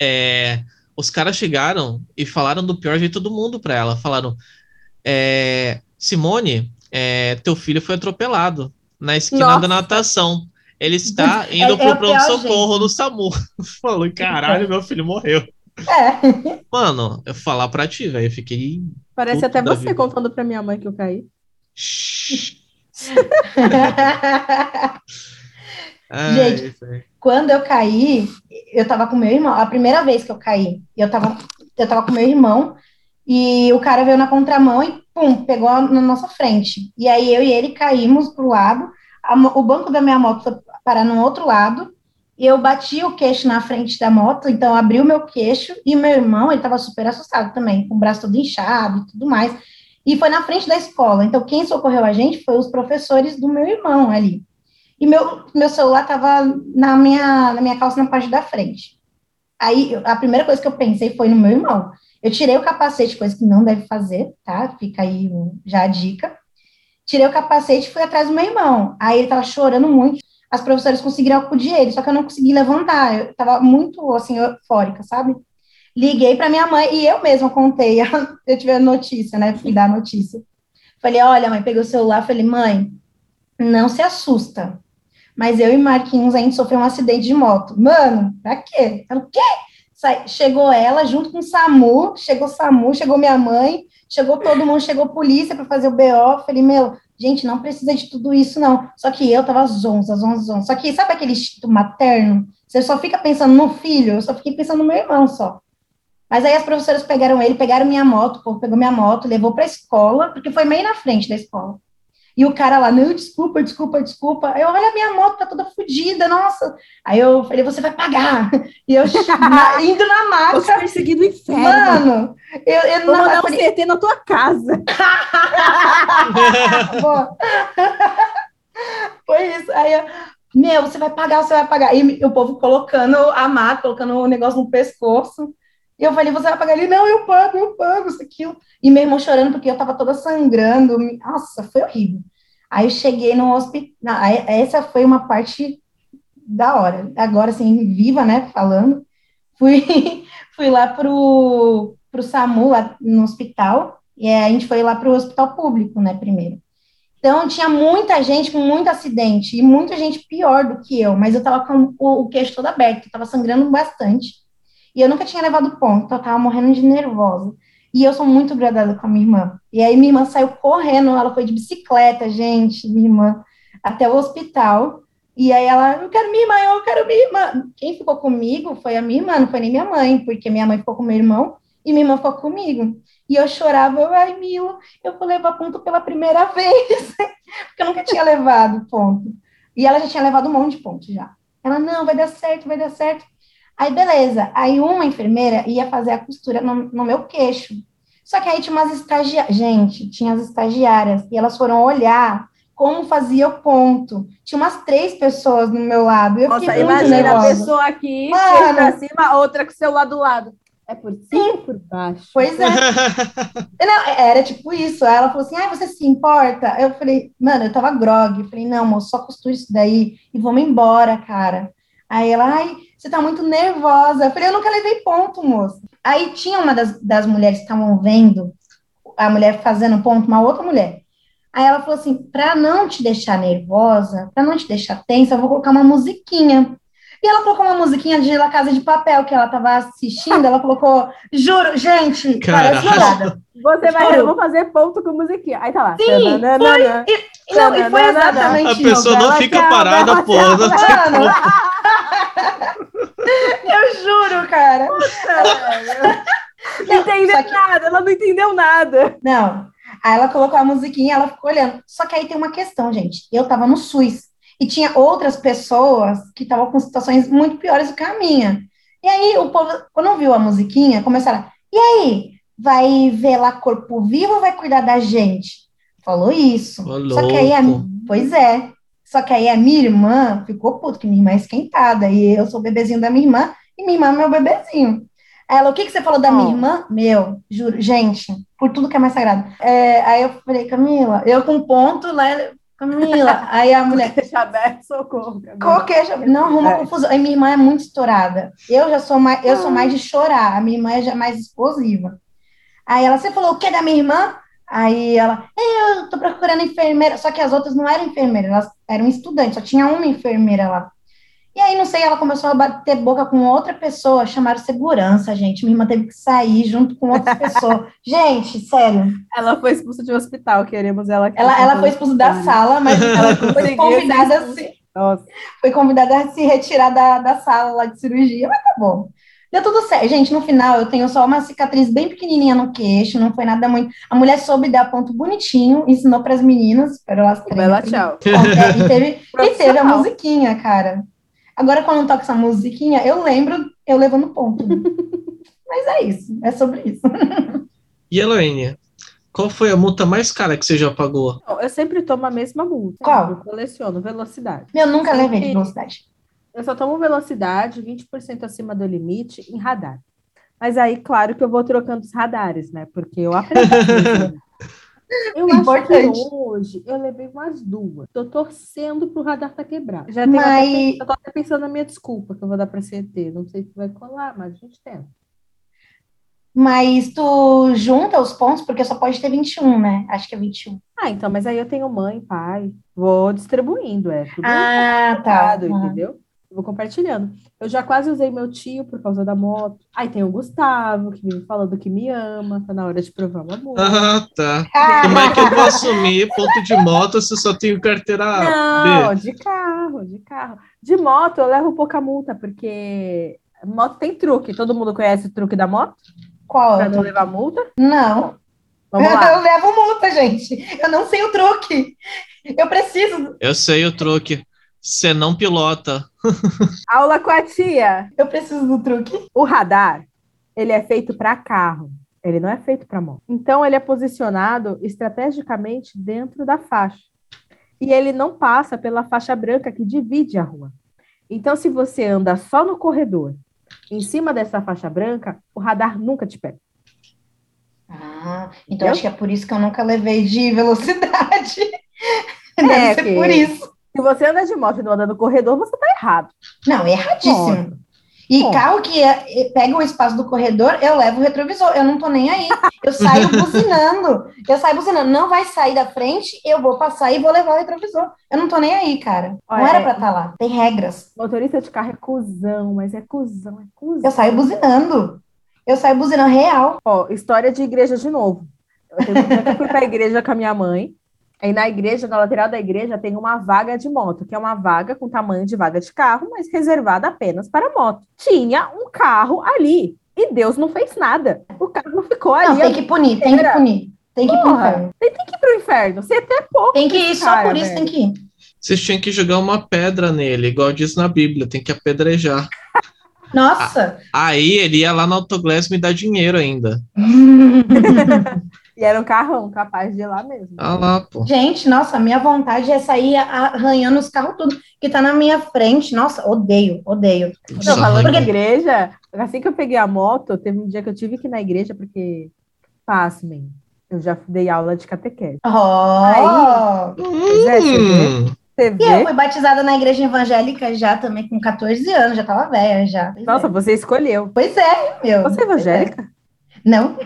é, os caras chegaram e falaram do pior jeito do mundo pra ela. Falaram: é, Simone, é, teu filho foi atropelado na esquina Nossa. da natação. Ele está indo é pro o pior pronto-socorro no SAMU. Falou, caralho, meu filho morreu. É. Mano, eu falar pra ti, velho, eu fiquei. Parece até você vida. contando pra minha mãe que eu caí. Ai, Gente. Quando eu caí, eu tava com meu irmão, a primeira vez que eu caí, eu tava, eu tava com meu irmão, e o cara veio na contramão e, pum, pegou na nossa frente. E aí eu e ele caímos pro lado, a o banco da minha moto foi parar no outro lado, e eu bati o queixo na frente da moto, então abri o meu queixo, e meu irmão, ele tava super assustado também, com o braço todo inchado e tudo mais, e foi na frente da escola, então quem socorreu a gente foi os professores do meu irmão ali. E meu, meu celular tava na minha, na minha calça na parte da frente. Aí, a primeira coisa que eu pensei foi no meu irmão. Eu tirei o capacete, coisa que não deve fazer, tá? Fica aí já a dica. Tirei o capacete e fui atrás do meu irmão. Aí ele tava chorando muito. As professoras conseguiram acudir ele, só que eu não consegui levantar. Eu tava muito, assim, eufórica, sabe? Liguei para minha mãe e eu mesma contei. Eu tive a notícia, né? Fui dar a notícia. Falei, olha, mãe, peguei o celular. Falei, mãe, não se assusta. Mas eu e Marquinhos, a gente sofreu um acidente de moto. Mano, pra quê? Ela, o quê? Chegou ela junto com o SAMU, chegou o SAMU, chegou minha mãe, chegou todo mundo, chegou polícia para fazer o BO. Falei, meu, gente, não precisa de tudo isso, não. Só que eu tava zonza, zonza, zonza. Só que sabe aquele instinto materno? Você só fica pensando no filho, eu só fiquei pensando no meu irmão só. Mas aí as professoras pegaram ele, pegaram minha moto, o povo pegou minha moto, levou para a escola, porque foi meio na frente da escola. E o cara lá, não, desculpa, desculpa, desculpa. Aí eu, olha, a minha moto tá toda fodida, nossa. Aí eu falei, você vai pagar. E eu na- indo na te maca, perseguindo o inferno. mano, eu, eu, Vou não, mandar eu um falei, CT na tua casa. Foi isso. Aí eu, meu, você vai pagar, você vai pagar. E o povo colocando a maca, colocando o negócio no pescoço. E eu falei, você vai pagar? Ele, não, eu pago, eu pago, isso, aquilo. E meu irmão chorando, porque eu tava toda sangrando. Nossa, foi horrível. Aí eu cheguei no hospital. Essa foi uma parte da hora. Agora, assim, viva, né, falando. Fui, fui lá pro, pro SAMU, lá no hospital. E a gente foi lá pro hospital público, né, primeiro. Então, tinha muita gente com muito acidente, e muita gente pior do que eu, mas eu tava com o, o queixo todo aberto, eu tava sangrando bastante, e eu nunca tinha levado ponto, então eu tava morrendo de nervosa. E eu sou muito gradada com a minha irmã. E aí minha irmã saiu correndo, ela foi de bicicleta, gente, minha irmã, até o hospital. E aí ela, eu quero minha irmã, eu quero minha irmã. Quem ficou comigo foi a minha irmã, não foi nem minha mãe, porque minha mãe ficou com meu irmão e minha irmã ficou comigo. E eu chorava, eu, ai, Mila, eu vou levar ponto pela primeira vez, porque eu nunca tinha levado ponto. E ela já tinha levado um monte de pontos já. Ela, não, vai dar certo, vai dar certo. Aí, beleza. Aí, uma enfermeira ia fazer a costura no, no meu queixo. Só que aí tinha umas estagiárias. Gente, tinha as estagiárias. E elas foram olhar como fazia o ponto. Tinha umas três pessoas no meu lado. Eu Nossa, fiquei muito imagina a pessoa aqui, Mano. pra cima, outra com o celular do lado. É por cima por baixo? Pois é. Não, era tipo isso. Aí ela falou assim: ah, você se importa? Eu falei, mano, eu tava grog. Eu falei, não, moço, só costura isso daí e vamos embora, cara. Aí ela, ai, você tá muito nervosa. Eu falei, eu nunca levei ponto, moço. Aí tinha uma das, das mulheres que estavam vendo a mulher fazendo ponto, uma outra mulher. Aí ela falou assim: pra não te deixar nervosa, pra não te deixar tensa, eu vou colocar uma musiquinha. E ela colocou uma musiquinha de La Casa de Papel que ela tava assistindo. Ela colocou, juro, gente, parece Caralho. nada. Você vai, eu vou fazer ponto com musiquinha. Aí tá lá. Sim, Tananana. E, não, e foi Não, não, não, não. exatamente A isso. pessoa não Bela fica parada, pô. Não Mano, como. eu juro, cara. Não entendeu que- nada, ela não entendeu nada. Não. Aí ela colocou a musiquinha, ela ficou olhando. Só que aí tem uma questão, gente. Eu tava no SUS e tinha outras pessoas que estavam com situações muito piores do que a minha. E aí o povo, quando viu a musiquinha, começaram, e aí, vai ver lá corpo vivo ou vai cuidar da gente? Falou isso. Ô, Só que aí a, pois é. Só que aí a minha irmã ficou puta, que minha irmã é esquentada, e eu sou o bebezinho da minha irmã, e minha irmã é meu bebezinho. Ela, o que, que você falou da minha irmã? Meu, juro, gente, por tudo que é mais sagrado. É, aí eu falei, Camila, eu com ponto, né? Camila, aí a mulher, Deixa aberto, socorro. Camila. qualquer, não arruma É. confusão. Aí minha irmã é muito estourada. Eu já sou mais, eu sou mais de chorar, a minha irmã é já mais explosiva. Aí ela, você falou o que da minha irmã? Aí ela, "É, eu tô procurando enfermeira. Só que as outras não eram enfermeiras, elas eram estudantes, só tinha uma enfermeira lá. E aí, não sei, ela começou a bater boca com outra pessoa, chamaram segurança, gente. Minha irmã teve que sair junto com outra pessoa. Gente, sério. Ela foi expulsa de um hospital, queremos ela aqui. Ela, ela foi expulsa da sala, mas ela foi convidada, a se, Nossa, foi convidada a se retirar da, da sala lá de cirurgia, mas tá bom. Deu tudo certo. Gente, no final eu tenho só uma cicatriz bem pequenininha no queixo, não foi nada muito. A mulher soube dar ponto bonitinho, ensinou para as meninas, espero elas três. bela tchau. E, teve, e teve a musiquinha, cara. Agora, quando toca essa musiquinha, eu lembro eu levando ponto. Mas é isso, é sobre isso. E Elaine, qual foi a multa mais cara que você já pagou? Eu sempre tomo a mesma multa. Qual? Eu coleciono velocidade. Eu nunca Sempre- levei de velocidade. Eu só tomo velocidade 20% acima do limite em radar. Mas aí, claro que eu vou trocando os radares, né? Porque eu aprendi. isso. Eu acho Importante. que hoje eu levei umas duas. Tô torcendo pro radar tá quebrado. Já Mas- até, eu tô até pensando na minha desculpa que eu vou dar pra CT. Não sei se vai colar, mas a gente tenta. Mas tu junta os pontos, porque só pode ter 21, né? Acho que é 21. Ah, então, mas aí eu tenho mãe, pai. Vou distribuindo, é tudo Ah, tá. entendeu? Eu vou compartilhando. Eu já quase usei meu tio por causa da moto. Aí tem o Gustavo, que vive falando que me ama, tá na hora de provar o amor. Ah, tá. Ah, Como é que eu vou assumir ponto de moto se eu só tenho carteira Não, B? de carro, de carro. De moto eu levo pouca multa, porque moto tem truque. Todo mundo conhece o truque da moto? Qual? Pra não levar multa? Não. Vamos lá. Eu levo multa, gente. Eu não sei o truque. Eu preciso, Eu sei o truque. Você não pilota. Aula com a tia. eu preciso do truque. O radar, ele é feito para carro. Ele não é feito para moto. Então, ele é posicionado estrategicamente dentro da faixa. E ele não passa pela faixa branca que divide a rua. Então, se você anda só no corredor, em cima dessa faixa branca, o radar nunca te pega. Ah, então Entendeu? acho que é por isso que eu nunca levei de velocidade. É, Deve ser que- por isso. Se você anda de moto e não anda no corredor, você tá errado. Não, erradíssimo. E Ponto. carro que é- pega o espaço do corredor, eu levo o retrovisor. Eu não tô nem aí. Eu saio buzinando. Eu saio buzinando. Não vai sair da frente, eu vou passar e vou levar o retrovisor. Eu não tô nem aí, cara. Olha, não era é- pra estar lá. Tem regras. Motorista de carro é cuzão, mas é cuzão, é cuzão. Eu saio buzinando. Eu saio buzinando real. Ó, história de igreja de novo. Eu, tenho, eu fui pra igreja com a minha mãe. Aí na igreja, na lateral da igreja, tem uma vaga de moto, que é uma vaga com tamanho de vaga de carro, mas reservada apenas para moto. Tinha um carro ali. E Deus não fez nada. O carro ficou ali. Não, tem que punir, tem que inteira. punir. Tem que ir pro Porra. inferno. Tem que ir pro inferno. Você até pouco. Tem que ir, só cara, por isso velho. tem que ir. Vocês tinham que jogar uma pedra nele, igual diz na Bíblia, tem que apedrejar. Nossa! Aí ele ia lá na Autoglass me dar dinheiro ainda. E era um carrão capaz de ir lá mesmo. Ah lá, pô. Gente, nossa, a minha vontade é sair arranhando os carros tudo que tá na minha frente. Nossa, odeio, odeio. Não, falando de arranha. igreja, assim que eu peguei a moto, teve um dia que eu tive que ir na igreja, porque, pasmem, eu já dei aula de catequese. Oh! Pois é, você vê? Hum, E eu fui batizada na igreja evangélica já também com 14 anos, já tava velha já. Pois Nossa, é. você escolheu. Pois é, meu. Você é evangélica? Não,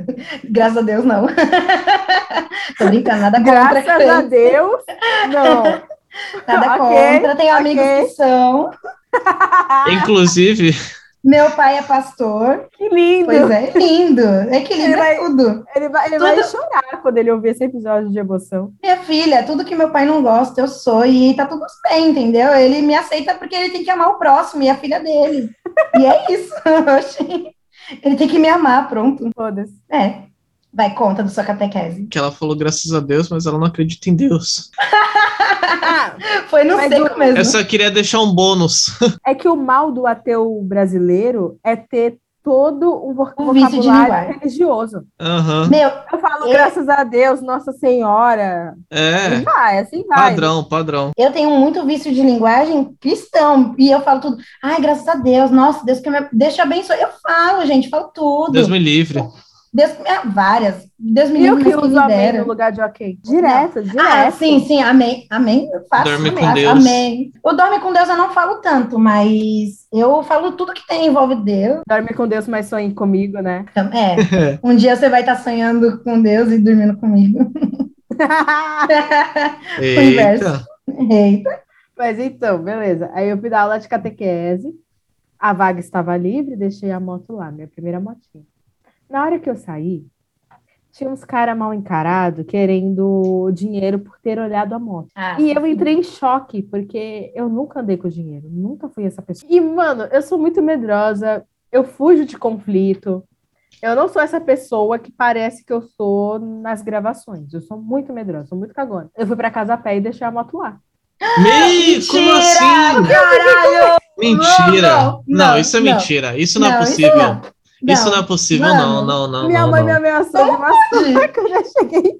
graças a Deus não. Tô brincando, nada contra. Graças a Deus, não. Nada Ok, contra, tenho amigos que são. Inclusive, Meu pai é pastor. Que lindo. Pois é, lindo. Equilibra Ele vai- tudo. Ele, vai, ele Tudo- vai chorar quando ele ouvir esse episódio de emoção. Minha filha, tudo que meu pai não gosta, eu sou, e tá tudo bem, entendeu? Ele me aceita porque ele tem que amar o próximo e a filha dele. E é isso. Ele tem que me amar, pronto. Foda-se. É. Vai conta do sua catequese. que ela falou graças a Deus, mas ela não acredita em Deus. Foi no Mas seco mesmo. Eu só queria deixar um bônus. é que o mal do ateu brasileiro é ter todo um vo- Um vício de vocabulário linguagem. religioso. Aham. Meu, Eu falo, É. graças a Deus, Nossa Senhora. E É, vai, assim vai. padrão, padrão. eu tenho muito vício de linguagem cristão. E eu falo tudo. Ai, graças a Deus. Nossa, Deus que me... Deus te abençoe. Eu falo, gente, falo tudo. Deus me livre. Deus Várias. Deus me Eu livre, que amém no lugar de ok. Direto, direto. Ah, sim, sim, amém, amém, eu faço, Dorme eu com Deus. amém. O dorme com Deus eu não falo tanto, mas eu falo tudo que tem envolve Deus. Dorme com Deus, mas sonhe comigo, né? Então, É, um dia você vai estar sonhando com Deus e dormindo comigo. O inverso. Eita. Eita, Mas então, beleza. Aí eu fui dar aula de catequese. A vaga estava livre, deixei a moto lá, minha primeira motinha. Na hora que eu saí, tinha uns caras mal encarados querendo dinheiro por ter olhado a moto. Ah, E eu entrei em choque, porque eu nunca andei com dinheiro, nunca fui essa pessoa. E, mano, eu sou muito medrosa, eu fujo de conflito. Eu não sou essa pessoa que parece que eu sou nas gravações. Eu sou muito medrosa, sou muito cagona. Eu fui pra casa a pé e deixei a moto lá. Me... Como assim? Caralho! Mentira. Não, Não, não, isso é não. mentira. Isso não, é Não, isso possível. Não. Isso não é possível, mano. não, não, não. Minha não, mãe não. me ameaçou de maçã que eu já cheguei.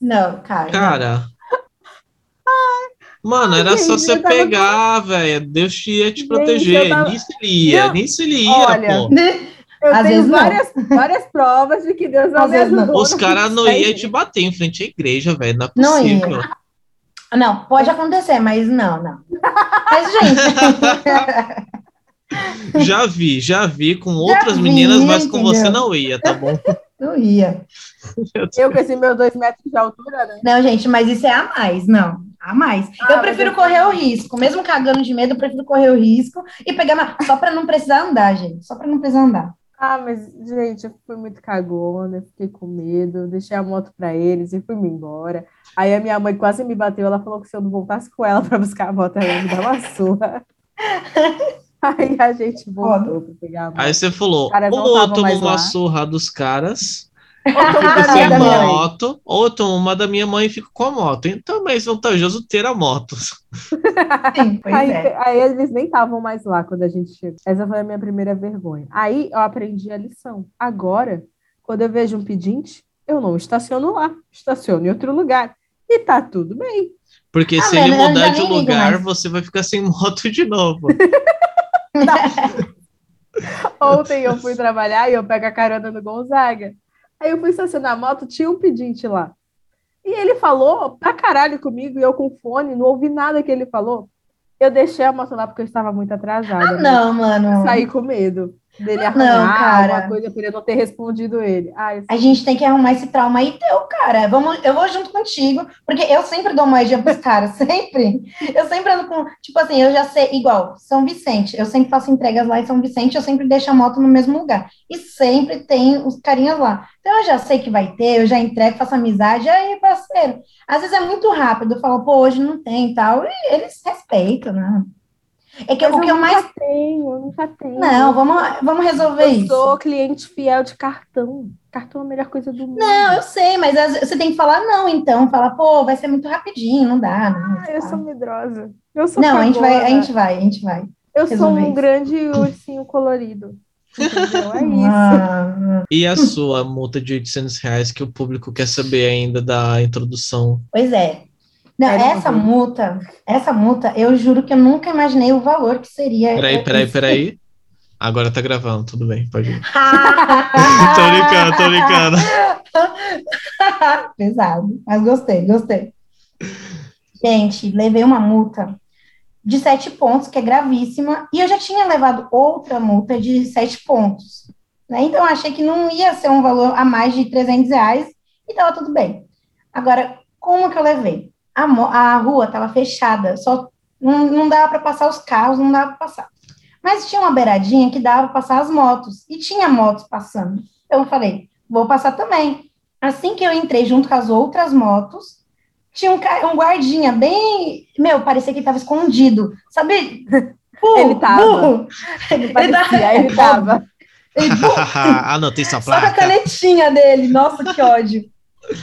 Não, cara. Cara. Mano, era só gente, você eu tava- pegar, velho. Deus te ia te Gente, proteger. eu tava- Nisso ele ia, Não, nisso ele ia, olha, pô. Eu Às tenho não. várias, várias provas de que Deus não Às me vezes não. Os caras não iam te bater em frente à igreja, velho. Não é Não ia. possível. Não, pode acontecer, mas não, não. Mas, gente, Já vi, já vi com outras vi, meninas, mas com entendeu? você não ia, tá bom? não ia. Eu com esses meus dois metros de altura, né? Não, gente, mas isso é a mais, não. A mais. Ah, eu prefiro eu- correr o risco, mesmo cagando de medo, eu prefiro correr o risco e pegar uma... só para não precisar andar, gente, só para não precisar andar. Ah, mas, gente, eu fui muito cagona, fiquei com medo, deixei a moto pra eles e fui me embora. Aí a minha mãe quase me bateu, ela falou que se eu não voltasse com ela pra buscar a moto, ela ia me dar uma surra. Aí a gente voltou pra pegar a moto. Aí você falou, ou eu tomo uma lá. surra dos caras, Ou tomo sem a moto, ou eu tomo uma da minha mãe e fico com a moto. Então é mais vantajoso ter a moto. Sim, Aí, é. aí eles nem estavam mais lá quando a gente chegou. Essa foi a minha primeira vergonha. Aí eu aprendi a lição. Agora, quando eu vejo um pedinte, eu não estaciono lá, estaciono em outro lugar. E tá tudo bem. Porque Ah, se ele mudar de lugar, mais. você vai ficar sem moto de novo. Ontem eu fui trabalhar e eu pego a carona no Gonzaga. Aí eu fui estacionar a moto, tinha um pedinte lá. E ele falou pra caralho comigo, e eu com fone, não ouvi nada que ele falou. Eu deixei a moto lá porque eu estava muito atrasada. Ah, né? não, mano. Saí com medo dele Não, arranhar cara. alguma coisa por eu não ter respondido ele. Ai, A gente tem que arrumar esse trauma aí teu, cara. Vamos, eu vou junto contigo, porque eu sempre dou moedinha pros caras, sempre. Eu sempre ando com, tipo assim, eu já sei, igual, São Vicente, eu sempre faço entregas lá em São Vicente, eu sempre deixo a moto no mesmo lugar. E sempre tem os carinhas lá. Então eu já sei que vai ter, eu já entrego, faço amizade, aí, parceiro. Às vezes é muito rápido, eu falo, pô, hoje não tem e tal, e eles respeitam, né? É que Mas o que eu nunca mais. tenho, eu nunca tenho. Não, vamos, vamos resolver eu isso. sou cliente fiel de cartão. Cartão é a melhor coisa do mundo. Não, eu sei, mas você tem que falar não, então. Fala, pô, vai ser muito rapidinho, não dá, não. Ah, eu sou medrosa. Eu sou Não, a gente vai, a gente vai, a gente vai. Eu sou um isso. grande ursinho colorido. Entendeu? É isso. Ah, E a sua multa de 800 reais que o público quer saber ainda da introdução? pois é. Não, essa multa, essa multa, eu juro que eu nunca imaginei o valor que seria. Peraí, peraí, peraí. Agora tá gravando, tudo bem, pode ir. tô brincando, tô brincando. Pesado, mas gostei, gostei. Gente, levei uma multa de sete pontos, que é gravíssima, e eu já tinha levado outra multa de sete pontos. Né? Então, eu achei que não ia ser um valor a mais de 300 reais e tava tudo bem. Agora, como que eu levei? A, a rua estava fechada, só não, não dava para passar os carros, não dava para passar. Mas tinha uma beiradinha que dava para passar as motos, e tinha motos passando. Então, eu falei, vou passar também. Assim que eu entrei junto com as outras motos, tinha um, um guardinha bem. Meu, parecia que ele estava escondido. Sabe? Burro, Ele tava. burro. Ele parecia, ele tava. Ele, ah, não, tem sua só com a placa. canetinha dele. Nossa, que ódio.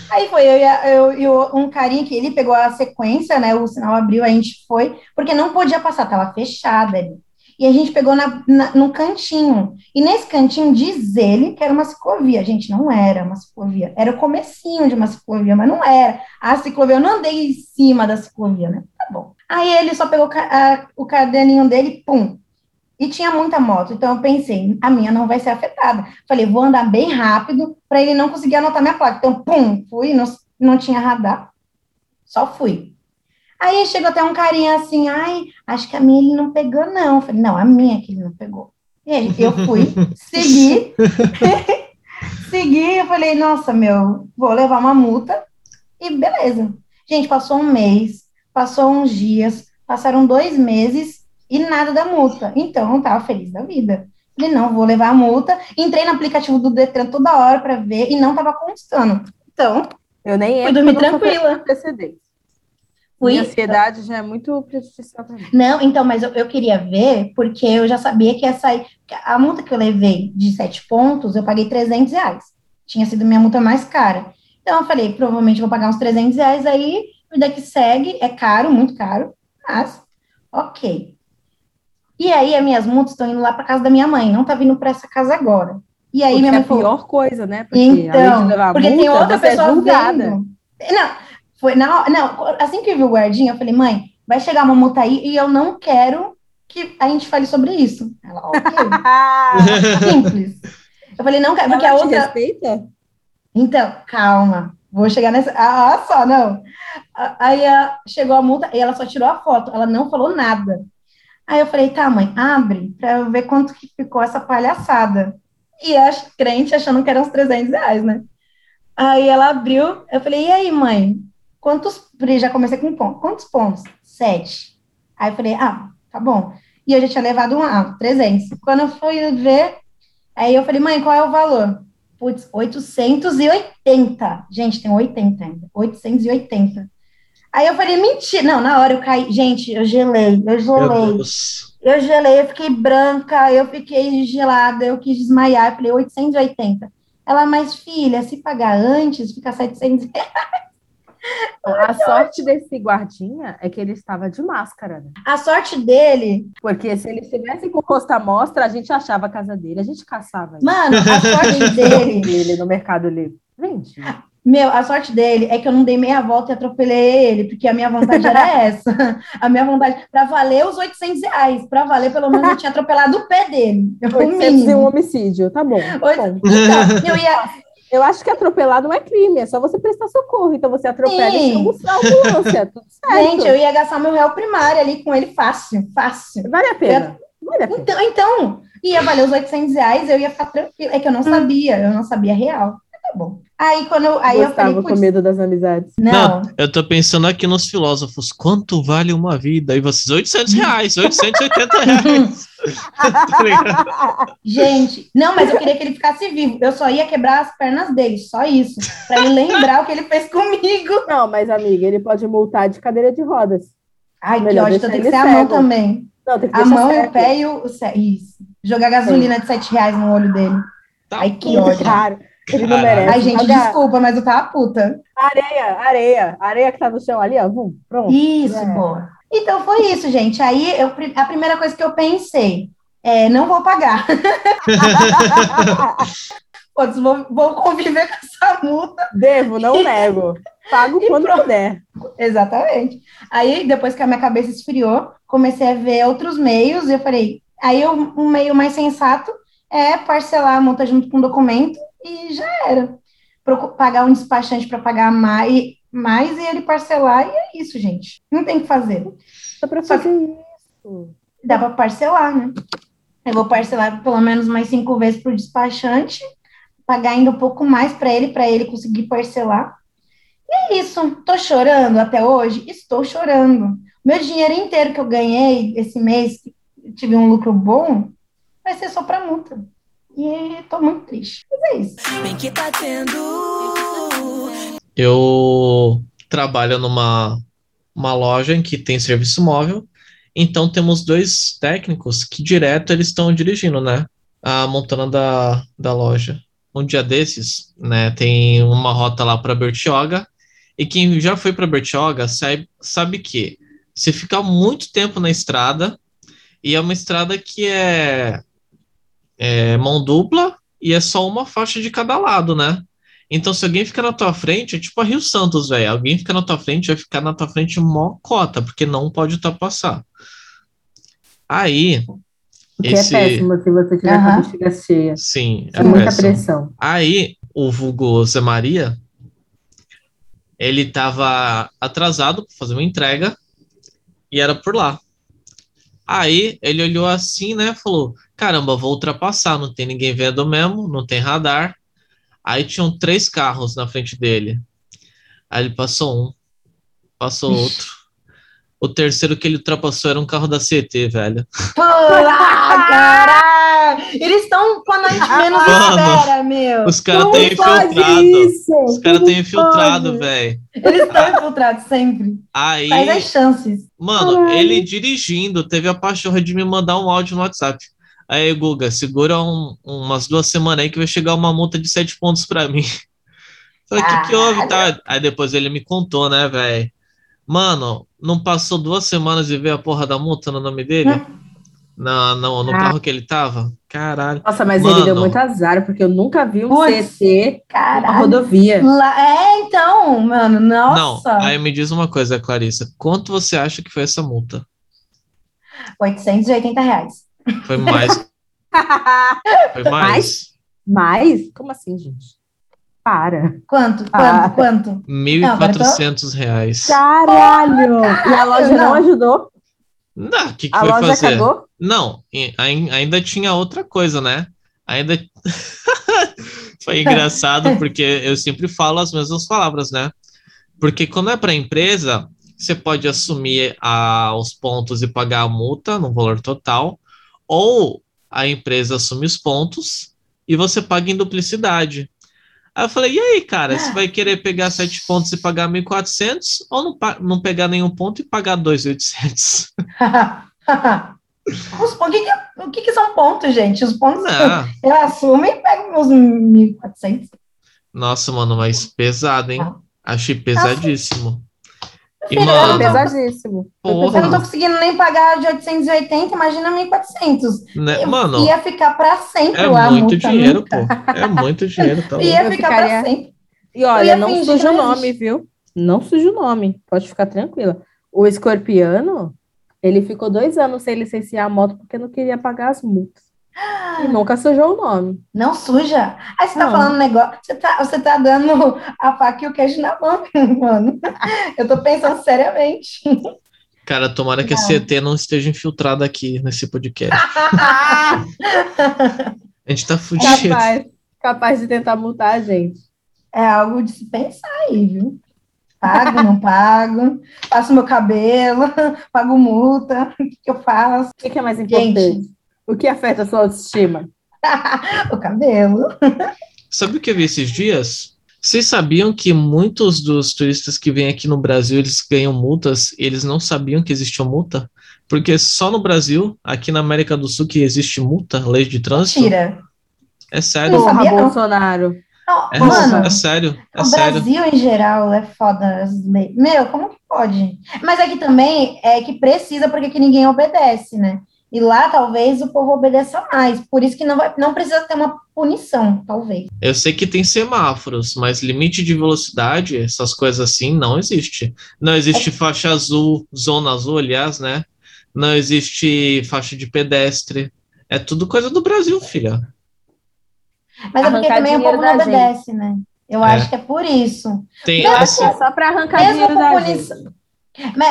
Aí foi eu e, um carinha que ele pegou a sequência, né? O sinal abriu, a gente foi, porque não podia passar, tava fechada ali. E a gente pegou na, na, cantinho. E nesse cantinho diz ele que era uma ciclovia. Gente, não era uma ciclovia. Era o comecinho de uma ciclovia, mas não era. A ciclovia, eu não andei em cima da ciclovia, né? Tá bom. Aí ele só pegou a- o caderninho dele, pum. E tinha muita moto, então eu pensei, a minha não vai ser afetada. Falei, vou andar bem rápido para ele não conseguir anotar minha placa. Então, pum, fui, não, não tinha radar, só fui. Aí chegou até um carinha assim, ai, acho que a minha ele não pegou, não. Eu falei, não, a minha que ele não pegou. E aí eu fui, segui, segui, eu falei, nossa, meu, vou levar uma multa e beleza. Gente, passou um mês, passou uns dias, passaram dois meses e nada da multa. Então, eu tava feliz da vida. Falei, não, vou levar a multa. Entrei no aplicativo do Detran toda hora para ver e não tava constando. Então, Eu nem Fui dormir tranquila. antecedentes. fui. Minha ansiedade já é muito prejudicial pra mim. Não, então, mas eu, eu queria ver, porque eu já sabia que ia sair. que A multa que eu levei de sete pontos, eu paguei 300 reais. Tinha sido minha multa mais cara. Então, eu falei, provavelmente vou pagar uns 300 reais aí, vida que segue, é caro, muito caro, mas ok. E aí, as minhas multas estão indo lá para casa da minha mãe, não tá vindo para essa casa agora. E aí, Porque minha é mãe a falou, pior coisa, né? Porque Então, porque multa, tem outra é pessoa julgada. vendo. Não, foi na não, assim que eu vi o guardinha, eu falei, mãe, vai chegar uma multa aí e eu não quero que a gente fale sobre isso. Ela, ok, simples. Eu falei, não quero, porque a Ela te outra. respeita? Então, calma, vou chegar nessa. Ah, só, não. A- Aí ah, chegou a multa e ela só tirou a foto, ela não falou nada. Aí eu falei, tá, mãe, abre pra eu ver quanto que ficou essa palhaçada. E a crente achando que eram uns 300 reais, né? Aí ela abriu, eu falei, e aí, mãe, quantos. Já comecei com. Quantos pontos? Sete. Aí eu falei, ah, tá bom. E eu já tinha levado um, ah, 300. Quando eu fui ver, aí eu falei, mãe, qual é o valor? Putz, 880. Gente, tem 80 ainda. 880. Aí eu falei, mentira. Não, na hora eu caí. Gente, eu gelei, eu Meu gelei. Deus. Eu gelei, eu fiquei branca, eu fiquei gelada, eu quis desmaiar. Eu falei, 880. Ela, mas filha, se pagar antes, fica 700 reais. A sorte desse guardinha é que ele estava de máscara, né? A sorte dele, Porque se ele estivesse com o rosto à mostra, a gente achava a casa dele, a gente caçava ele. mano, a sorte dele, Ele no Mercado Livre. Gente, meu, a sorte dele é que eu não dei meia volta e atropelei ele, porque a minha vontade era essa. A minha vontade, pra valer os 800 reais, pra valer, pelo menos eu tinha atropelado o pé dele. 801 mínimo. homicídio, tá bom. tá bom. Então, eu ia, Eu acho que atropelar não é crime, é só você prestar socorro. Então você atropela Sim. e chama a ambulância. Tudo certo. gente, eu ia gastar meu réu primário ali com ele fácil, fácil. Vale a pena. Vale a pena. Então, então, ia valer os 800 reais, eu ia ficar tranquila. É que eu não sabia, eu não sabia real. Tá bom. Aí, quando eu, aí eu Gustavo falei, com putz, medo das amizades. não, Eu tô pensando aqui nos filósofos, quanto vale uma vida? E vocês, 800 reais, 880 reais. Tá gente, não, mas eu queria que ele ficasse vivo. Eu só ia quebrar as pernas dele, só isso. Pra ele lembrar o que ele fez comigo. Não, mas amiga, ele pode multar de cadeira de rodas. Ai, que Melhor ódio, deixar então tem que ser a mão cego. também. Não, tem que A mão o cego. pé e o, Isso. Jogar gasolina de 7 reais no olho dele. Tá Ai, que Que ódio. Cara, ele não merece. Ai, gente, desculpa, mas eu tava puta. Areia, areia. Areia que tá no chão ali, ó. Vum, pronto. Isso, É. boa. Então foi isso, gente. Aí eu, a primeira coisa que eu pensei é: não vou pagar. Putz, vou, vou conviver com essa multa. Devo, não nego. Pago quando puder. Exatamente. Aí, depois que a minha cabeça esfriou, comecei a ver outros meios. E eu falei: aí eu- um meio mais sensato é parcelar a multa junto com o documento e já era. Procu- pagar um despachante para pagar mais, mais e ele parcelar, e é isso, gente. Não tem o que fazer. Só que- fazer isso. dá para parcelar, né? Eu vou parcelar pelo menos mais cinco vezes para o despachante, pagar ainda um pouco mais para ele, para ele conseguir parcelar. E é isso. Tô chorando até hoje? Estou chorando. Meu dinheiro inteiro que eu ganhei esse mês, tive um lucro bom, vai ser só para multa. E tô muito triste. Mas é isso. Bem que tá tendo. Eu trabalho numa uma loja em que tem serviço móvel, então temos dois técnicos que direto eles estão dirigindo, né? A montana da, da loja. Um dia desses, né, tem uma rota lá para Bertioga, e quem já foi para Bertioga sabe, sabe que se ficar muito tempo na estrada, e é uma estrada que é, é mão dupla e é só uma faixa de cada lado, né? Então, se alguém fica na tua frente, é tipo a Rio Santos, velho. Alguém fica na tua frente, vai ficar na tua frente mó cota, porque não pode ultrapassar. Aí, O que Esse- é péssimo se você tiver com a bexiga cheia. sim, É muita péssimo. pressão. Aí, o vulgo Zé Maria, ele tava atrasado para fazer uma entrega e era por lá. Aí, ele olhou assim, né, falou, caramba, vou ultrapassar, não tem ninguém vendo mesmo, não tem radar. Aí tinham três carros na frente dele. Aí ele passou um, passou outro. O terceiro que ele ultrapassou era um carro da CT, velho. Ah! Eles estão quando a gente menos Mano, espera, meu. Os caras têm pode infiltrado. isso? Os caras têm infiltrado, pode? velho. Eles estão infiltrados sempre. Aí. Faz as chances. Mano, Caralho. ele dirigindo, teve a pachorra de me mandar um áudio no WhatsApp. Aí, Guga, segura um- umas duas semanas aí que vai chegar uma multa de sete pontos pra mim. Falei, o que que houve, tá? Aí depois ele me contou, né, velho? Mano, não passou duas semanas e veio a porra da multa no nome dele? Na, no, no Ah. carro que ele tava? Caralho. Nossa, mas Mano. ele deu muito azar, porque eu nunca vi um Putz, CT na Caralho. rodovia. Lá- é, então, mano, Não, nossa. aí me diz uma coisa, Clarissa. Quanto você acha que foi essa multa? 880 reais. Foi mais. Foi mais? Mas, como assim, gente? Para. Quanto? Quanto? Ah. Quanto? 1.400 reais. Caralho! e a loja não, não. ajudou? Não, o que, que A foi loja fazer? cagou? Não, ai- ainda tinha outra coisa, né? Ainda foi engraçado porque eu sempre falo as mesmas palavras, né? Porque quando é para empresa, você pode assumir a, os pontos e pagar a multa no valor total, ou a empresa assume os pontos e você paga em duplicidade. Aí eu falei, e aí, cara, você vai querer pegar sete pontos e pagar 1.400 ou não, não pegar nenhum ponto e pagar 2.800? Os, o que, que, o que, que são pontos, gente? Os pontos Não. eu assumo e pego meus 1.400. Nossa, mano, mas pesado, hein? Achei pesadíssimo. E, mano, tô- pesadíssimo. Porra. Eu não tô conseguindo nem pagar de 880, imagina 1.400. né, Eu mano, Ia ficar pra sempre é lá a muito multa, dinheiro, nunca. pô. É muito dinheiro, tá louco. Ia Eu ficar ficaria- pra sempre. E olha, não suja o nome, viu? Não suja o nome. Pode ficar tranquila. O escorpiano, ele ficou dois anos sem licenciar a moto porque não queria pagar as multas. E nunca sujou o nome. Não suja. Aí você tá Não. falando um negócio, você tá, você tá dando a faca e o queijo na mão, mano. Eu tô pensando seriamente. Cara, tomara que esse ET não esteja infiltrado aqui nesse podcast. A gente tá fudido. Capaz, capaz de tentar multar a gente. É algo de se pensar aí, viu? Pago, não pago, faço meu cabelo, pago multa, o que, que eu faço? O que que é mais importante? O que afeta a sua autoestima? O cabelo. Sabe o que eu vi esses dias? Vocês sabiam que muitos dos turistas que vêm aqui no Brasil, eles ganham multas, e eles não sabiam que existia multa? Porque só no Brasil, aqui na América do Sul, que existe multa, lei de trânsito. Tira. É sério. Porra, sabia não. Bolsonaro. Não, É, mano, é sério. É o sério. Brasil em geral é foda. Meu, como que pode? Mas aqui também é que precisa, porque aqui ninguém obedece, né? E lá talvez o povo obedeça mais. Por isso que não, vai, não precisa ter uma punição, talvez. Eu sei que tem semáforos, mas limite de velocidade, essas coisas assim, não existe. Não existe faixa azul, zona azul, aliás, né? Não existe faixa de pedestre. É tudo coisa do Brasil, filha. Mas é porque também o povo não da gente. obedece, né? Eu É. acho que é por isso. Tem Não, assim, É só pra arrancar Mesmo dinheiro com da punição.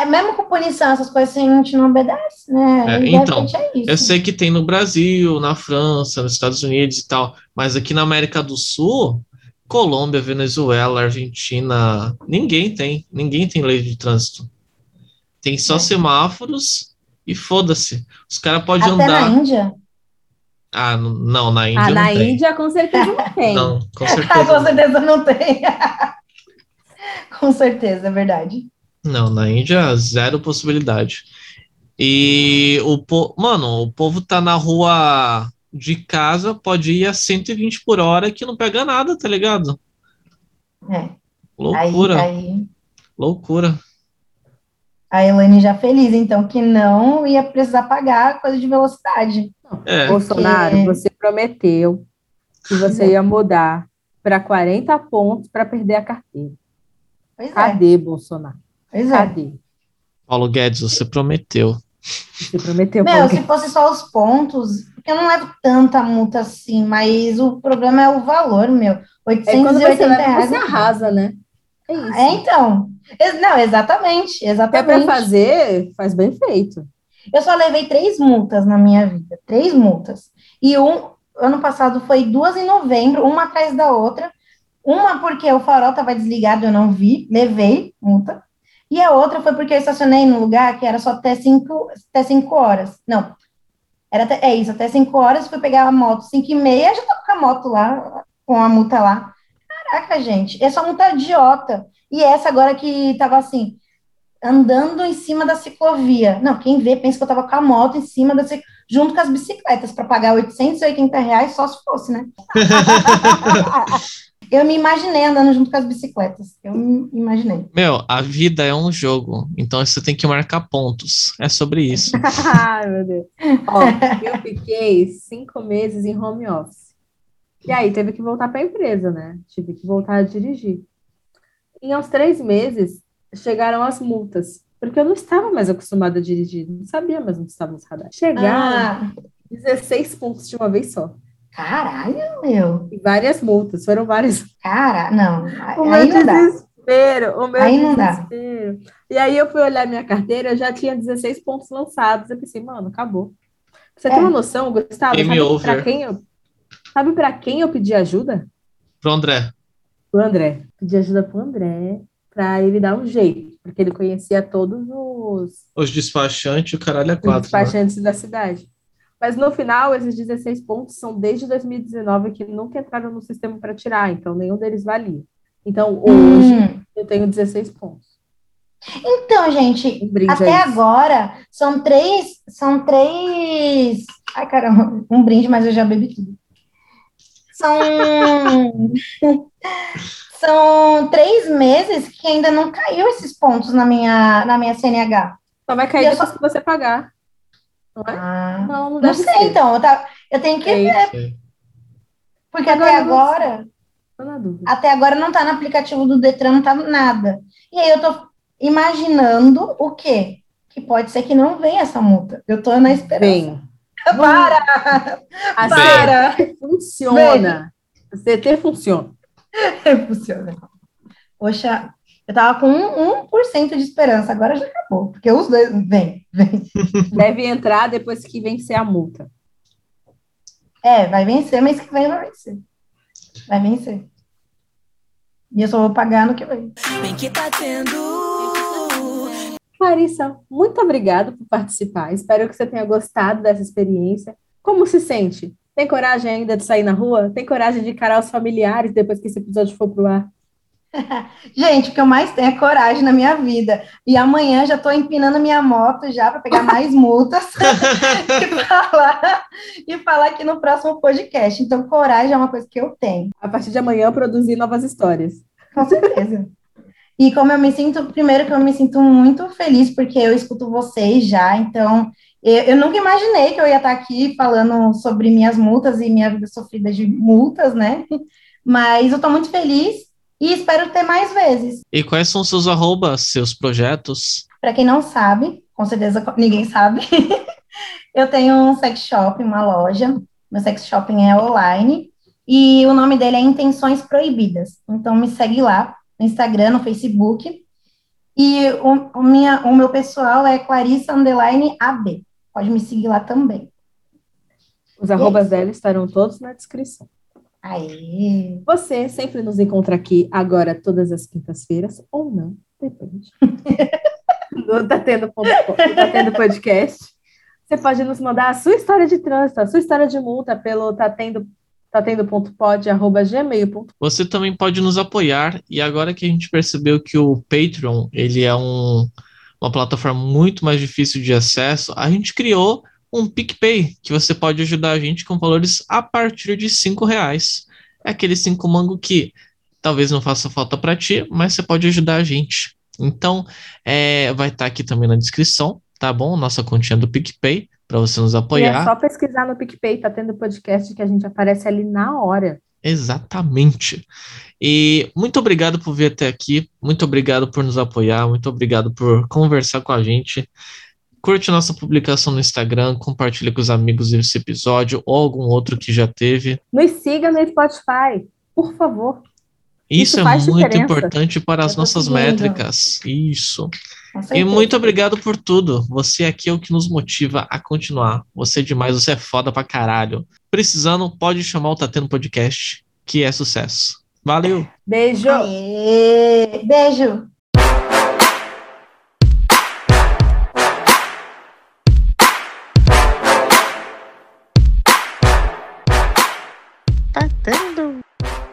Mesmo com punição, essas coisas assim, a gente não obedece, né? É, então, é isso. Eu sei que tem no Brasil, na França, nos Estados Unidos e tal, mas aqui na América do Sul, Colômbia, Venezuela, Argentina, ninguém tem, ninguém tem lei de trânsito. Tem só É. semáforos e foda-se. Os caras podem Até na andar. Índia. Ah, não, na Índia Ah, não na tem. Índia com certeza não tem. Não, com Ah, certeza. com não. certeza não tem. com certeza, é verdade. Não, na Índia, zero possibilidade. E o po... mano, o povo tá na rua de casa, pode ir a 120 por hora que não pega nada, tá ligado? É. Loucura, Aí, aí loucura. a Elaine já feliz, então, que não ia precisar pagar coisa de velocidade. É, Bolsonaro, Porque- você prometeu que você ia mudar para 40 pontos para perder a carteira. Pois é, Cadê, Bolsonaro? Pois é. Cadê? Paulo Guedes, você prometeu. Você prometeu Meu, Paulo se fosse só os pontos, porque eu não levo tanta multa assim, mas o problema é o valor, meu. É quando você 880 leva, reais. você arrasa, né? É isso. É, então. Não, exatamente, Se é exatamente. para fazer, faz bem feito. Eu só levei três multas na minha vida, três multas. E um, ano passado foi duas em novembro, uma atrás da outra. Uma porque o farol estava desligado, eu não vi, levei multa. E a outra foi porque eu estacionei num lugar que era só até cinco, até cinco horas. Não, era até, é isso, até cinco horas, fui pegar a moto, cinco e meia, já tava com a moto lá, com a multa lá. Caraca, gente, essa multa idiota. E essa agora que tava assim, andando em cima da ciclovia. Não, quem vê pensa que eu tava com a moto em cima da ciclovia, junto com as bicicletas, para pagar 880 reais só se fosse, né? eu me imaginei andando junto com as bicicletas. Eu me imaginei. Meu, a vida é um jogo, então você tem que marcar pontos. É sobre isso. Ai, meu Deus. Ó, eu fiquei cinco meses em home office. E aí teve que voltar para a empresa, né? Tive que voltar a dirigir. Em uns três meses, chegaram as multas. Porque eu não estava mais acostumada a dirigir. Não sabia mais onde estavam os radares. Chegaram Ah, 16 pontos de uma vez só. Caralho, meu. E várias multas. Foram várias. Cara, não. O Aí meu não dá. desespero. O meu Aí não dá. desespero. E aí eu fui olhar minha carteira, eu já tinha 16 pontos lançados. Eu pensei, mano, acabou. Você É. ter uma noção, Gustavo, Game sabe over. pra quem eu, sabe pra quem eu pedi ajuda? Pro André. Pro André. Pedi ajuda pro André pra ele dar um jeito, porque ele conhecia todos os, Os despachantes, o caralho é os quatro. né? despachantes da cidade. Mas no final, esses 16 pontos são desde 2019 que nunca entraram no sistema para tirar, então nenhum deles valia. Então hoje Hum, eu tenho 16 pontos. Então, gente, Um até agora são três, são três. Ai, caramba, um brinde, mas eu já bebi tudo. São. São três meses que ainda não caiu esses pontos na minha, na minha CNH. Só vai cair depois que você pagar. Não é? Ah, Não, não não sei, ser. então. Eu, tá- eu tenho que Sei. ver, porque Agora até agora. Tô na dúvida. Até agora não tá no aplicativo do Detran, não tá nada. E aí eu tô imaginando o quê? Que pode ser que não venha essa multa. Eu tô na esperança. Vem. Para! A Para! CT funciona. A CT funciona. Funciona. Poxa, eu tava com um, 1% de esperança, agora já acabou. Porque os dois. Vem, vem. Deve entrar depois que vencer a multa. É, vai vencer, mês que vem vai vencer. Vai vencer. E eu só vou pagar no que vem. Bem que tá tendo. Clarissa, muito obrigada por participar. Espero que você tenha gostado dessa experiência. Como se sente? Tem coragem ainda de sair na rua? Tem coragem de encarar os familiares depois que esse episódio for pro ar? Gente, o que eu mais tenho é coragem na minha vida. E amanhã já tô empinando minha moto já para pegar mais multas e falar, e falar aqui no próximo podcast. Então, coragem é uma coisa que eu tenho, A partir de amanhã, produzir novas histórias. com certeza. E como eu me sinto, primeiro que eu me sinto muito feliz porque eu escuto vocês já, então eu, eu nunca imaginei que eu ia estar aqui falando sobre minhas multas e minha vida sofrida de multas, né? Mas eu tô muito feliz e espero ter mais vezes. E quais são seus arrobas, seus projetos? Para quem não sabe, com certeza ninguém sabe, eu tenho um sex shop, uma loja. Meu sex shopping é online e o nome dele é Intenções Proibidas. Então me segue lá no Instagram, no Facebook. E o, o minha, o meu pessoal é Clarissa Underline AB. Pode me seguir lá também. Os arrobas dela estarão todos na descrição. Aê! Você sempre nos encontra aqui agora todas as quintas-feiras, ou não, depende. No Tá Tendo, tá tendo podcast. Você pode nos mandar a sua história de trânsito, a sua história de multa pelo tá tendo, tá. Você também pode nos apoiar e agora que a gente percebeu que o Patreon ele é um, uma plataforma muito mais difícil de acesso, a gente criou um PicPay que você pode ajudar a gente com valores a partir de cinco reais. É aquele cinco mango que talvez não faça falta para ti, mas você pode ajudar a gente. Então, é, vai estar aqui também na descrição, tá bom? Nossa continha do PicPay para você nos E é apoiar. só pesquisar no PicPay, tá tendo podcast que a gente aparece ali na hora. Exatamente. E muito obrigado por vir até aqui, muito obrigado por nos apoiar, muito obrigado por conversar com a gente. Curte nossa publicação no Instagram, compartilha com os amigos esse episódio ou algum outro que já teve. Nos siga no Spotify, por favor. Isso, Isso é muito diferença. importante para as Eu tô nossas métricas. Isso. E muito obrigado por tudo. Você aqui é o que nos motiva a continuar. Você é demais, você é foda pra caralho. Precisando, pode chamar o Tendo Podcast, que é sucesso. Valeu! Beijo! Aê! Beijo! Tá dando.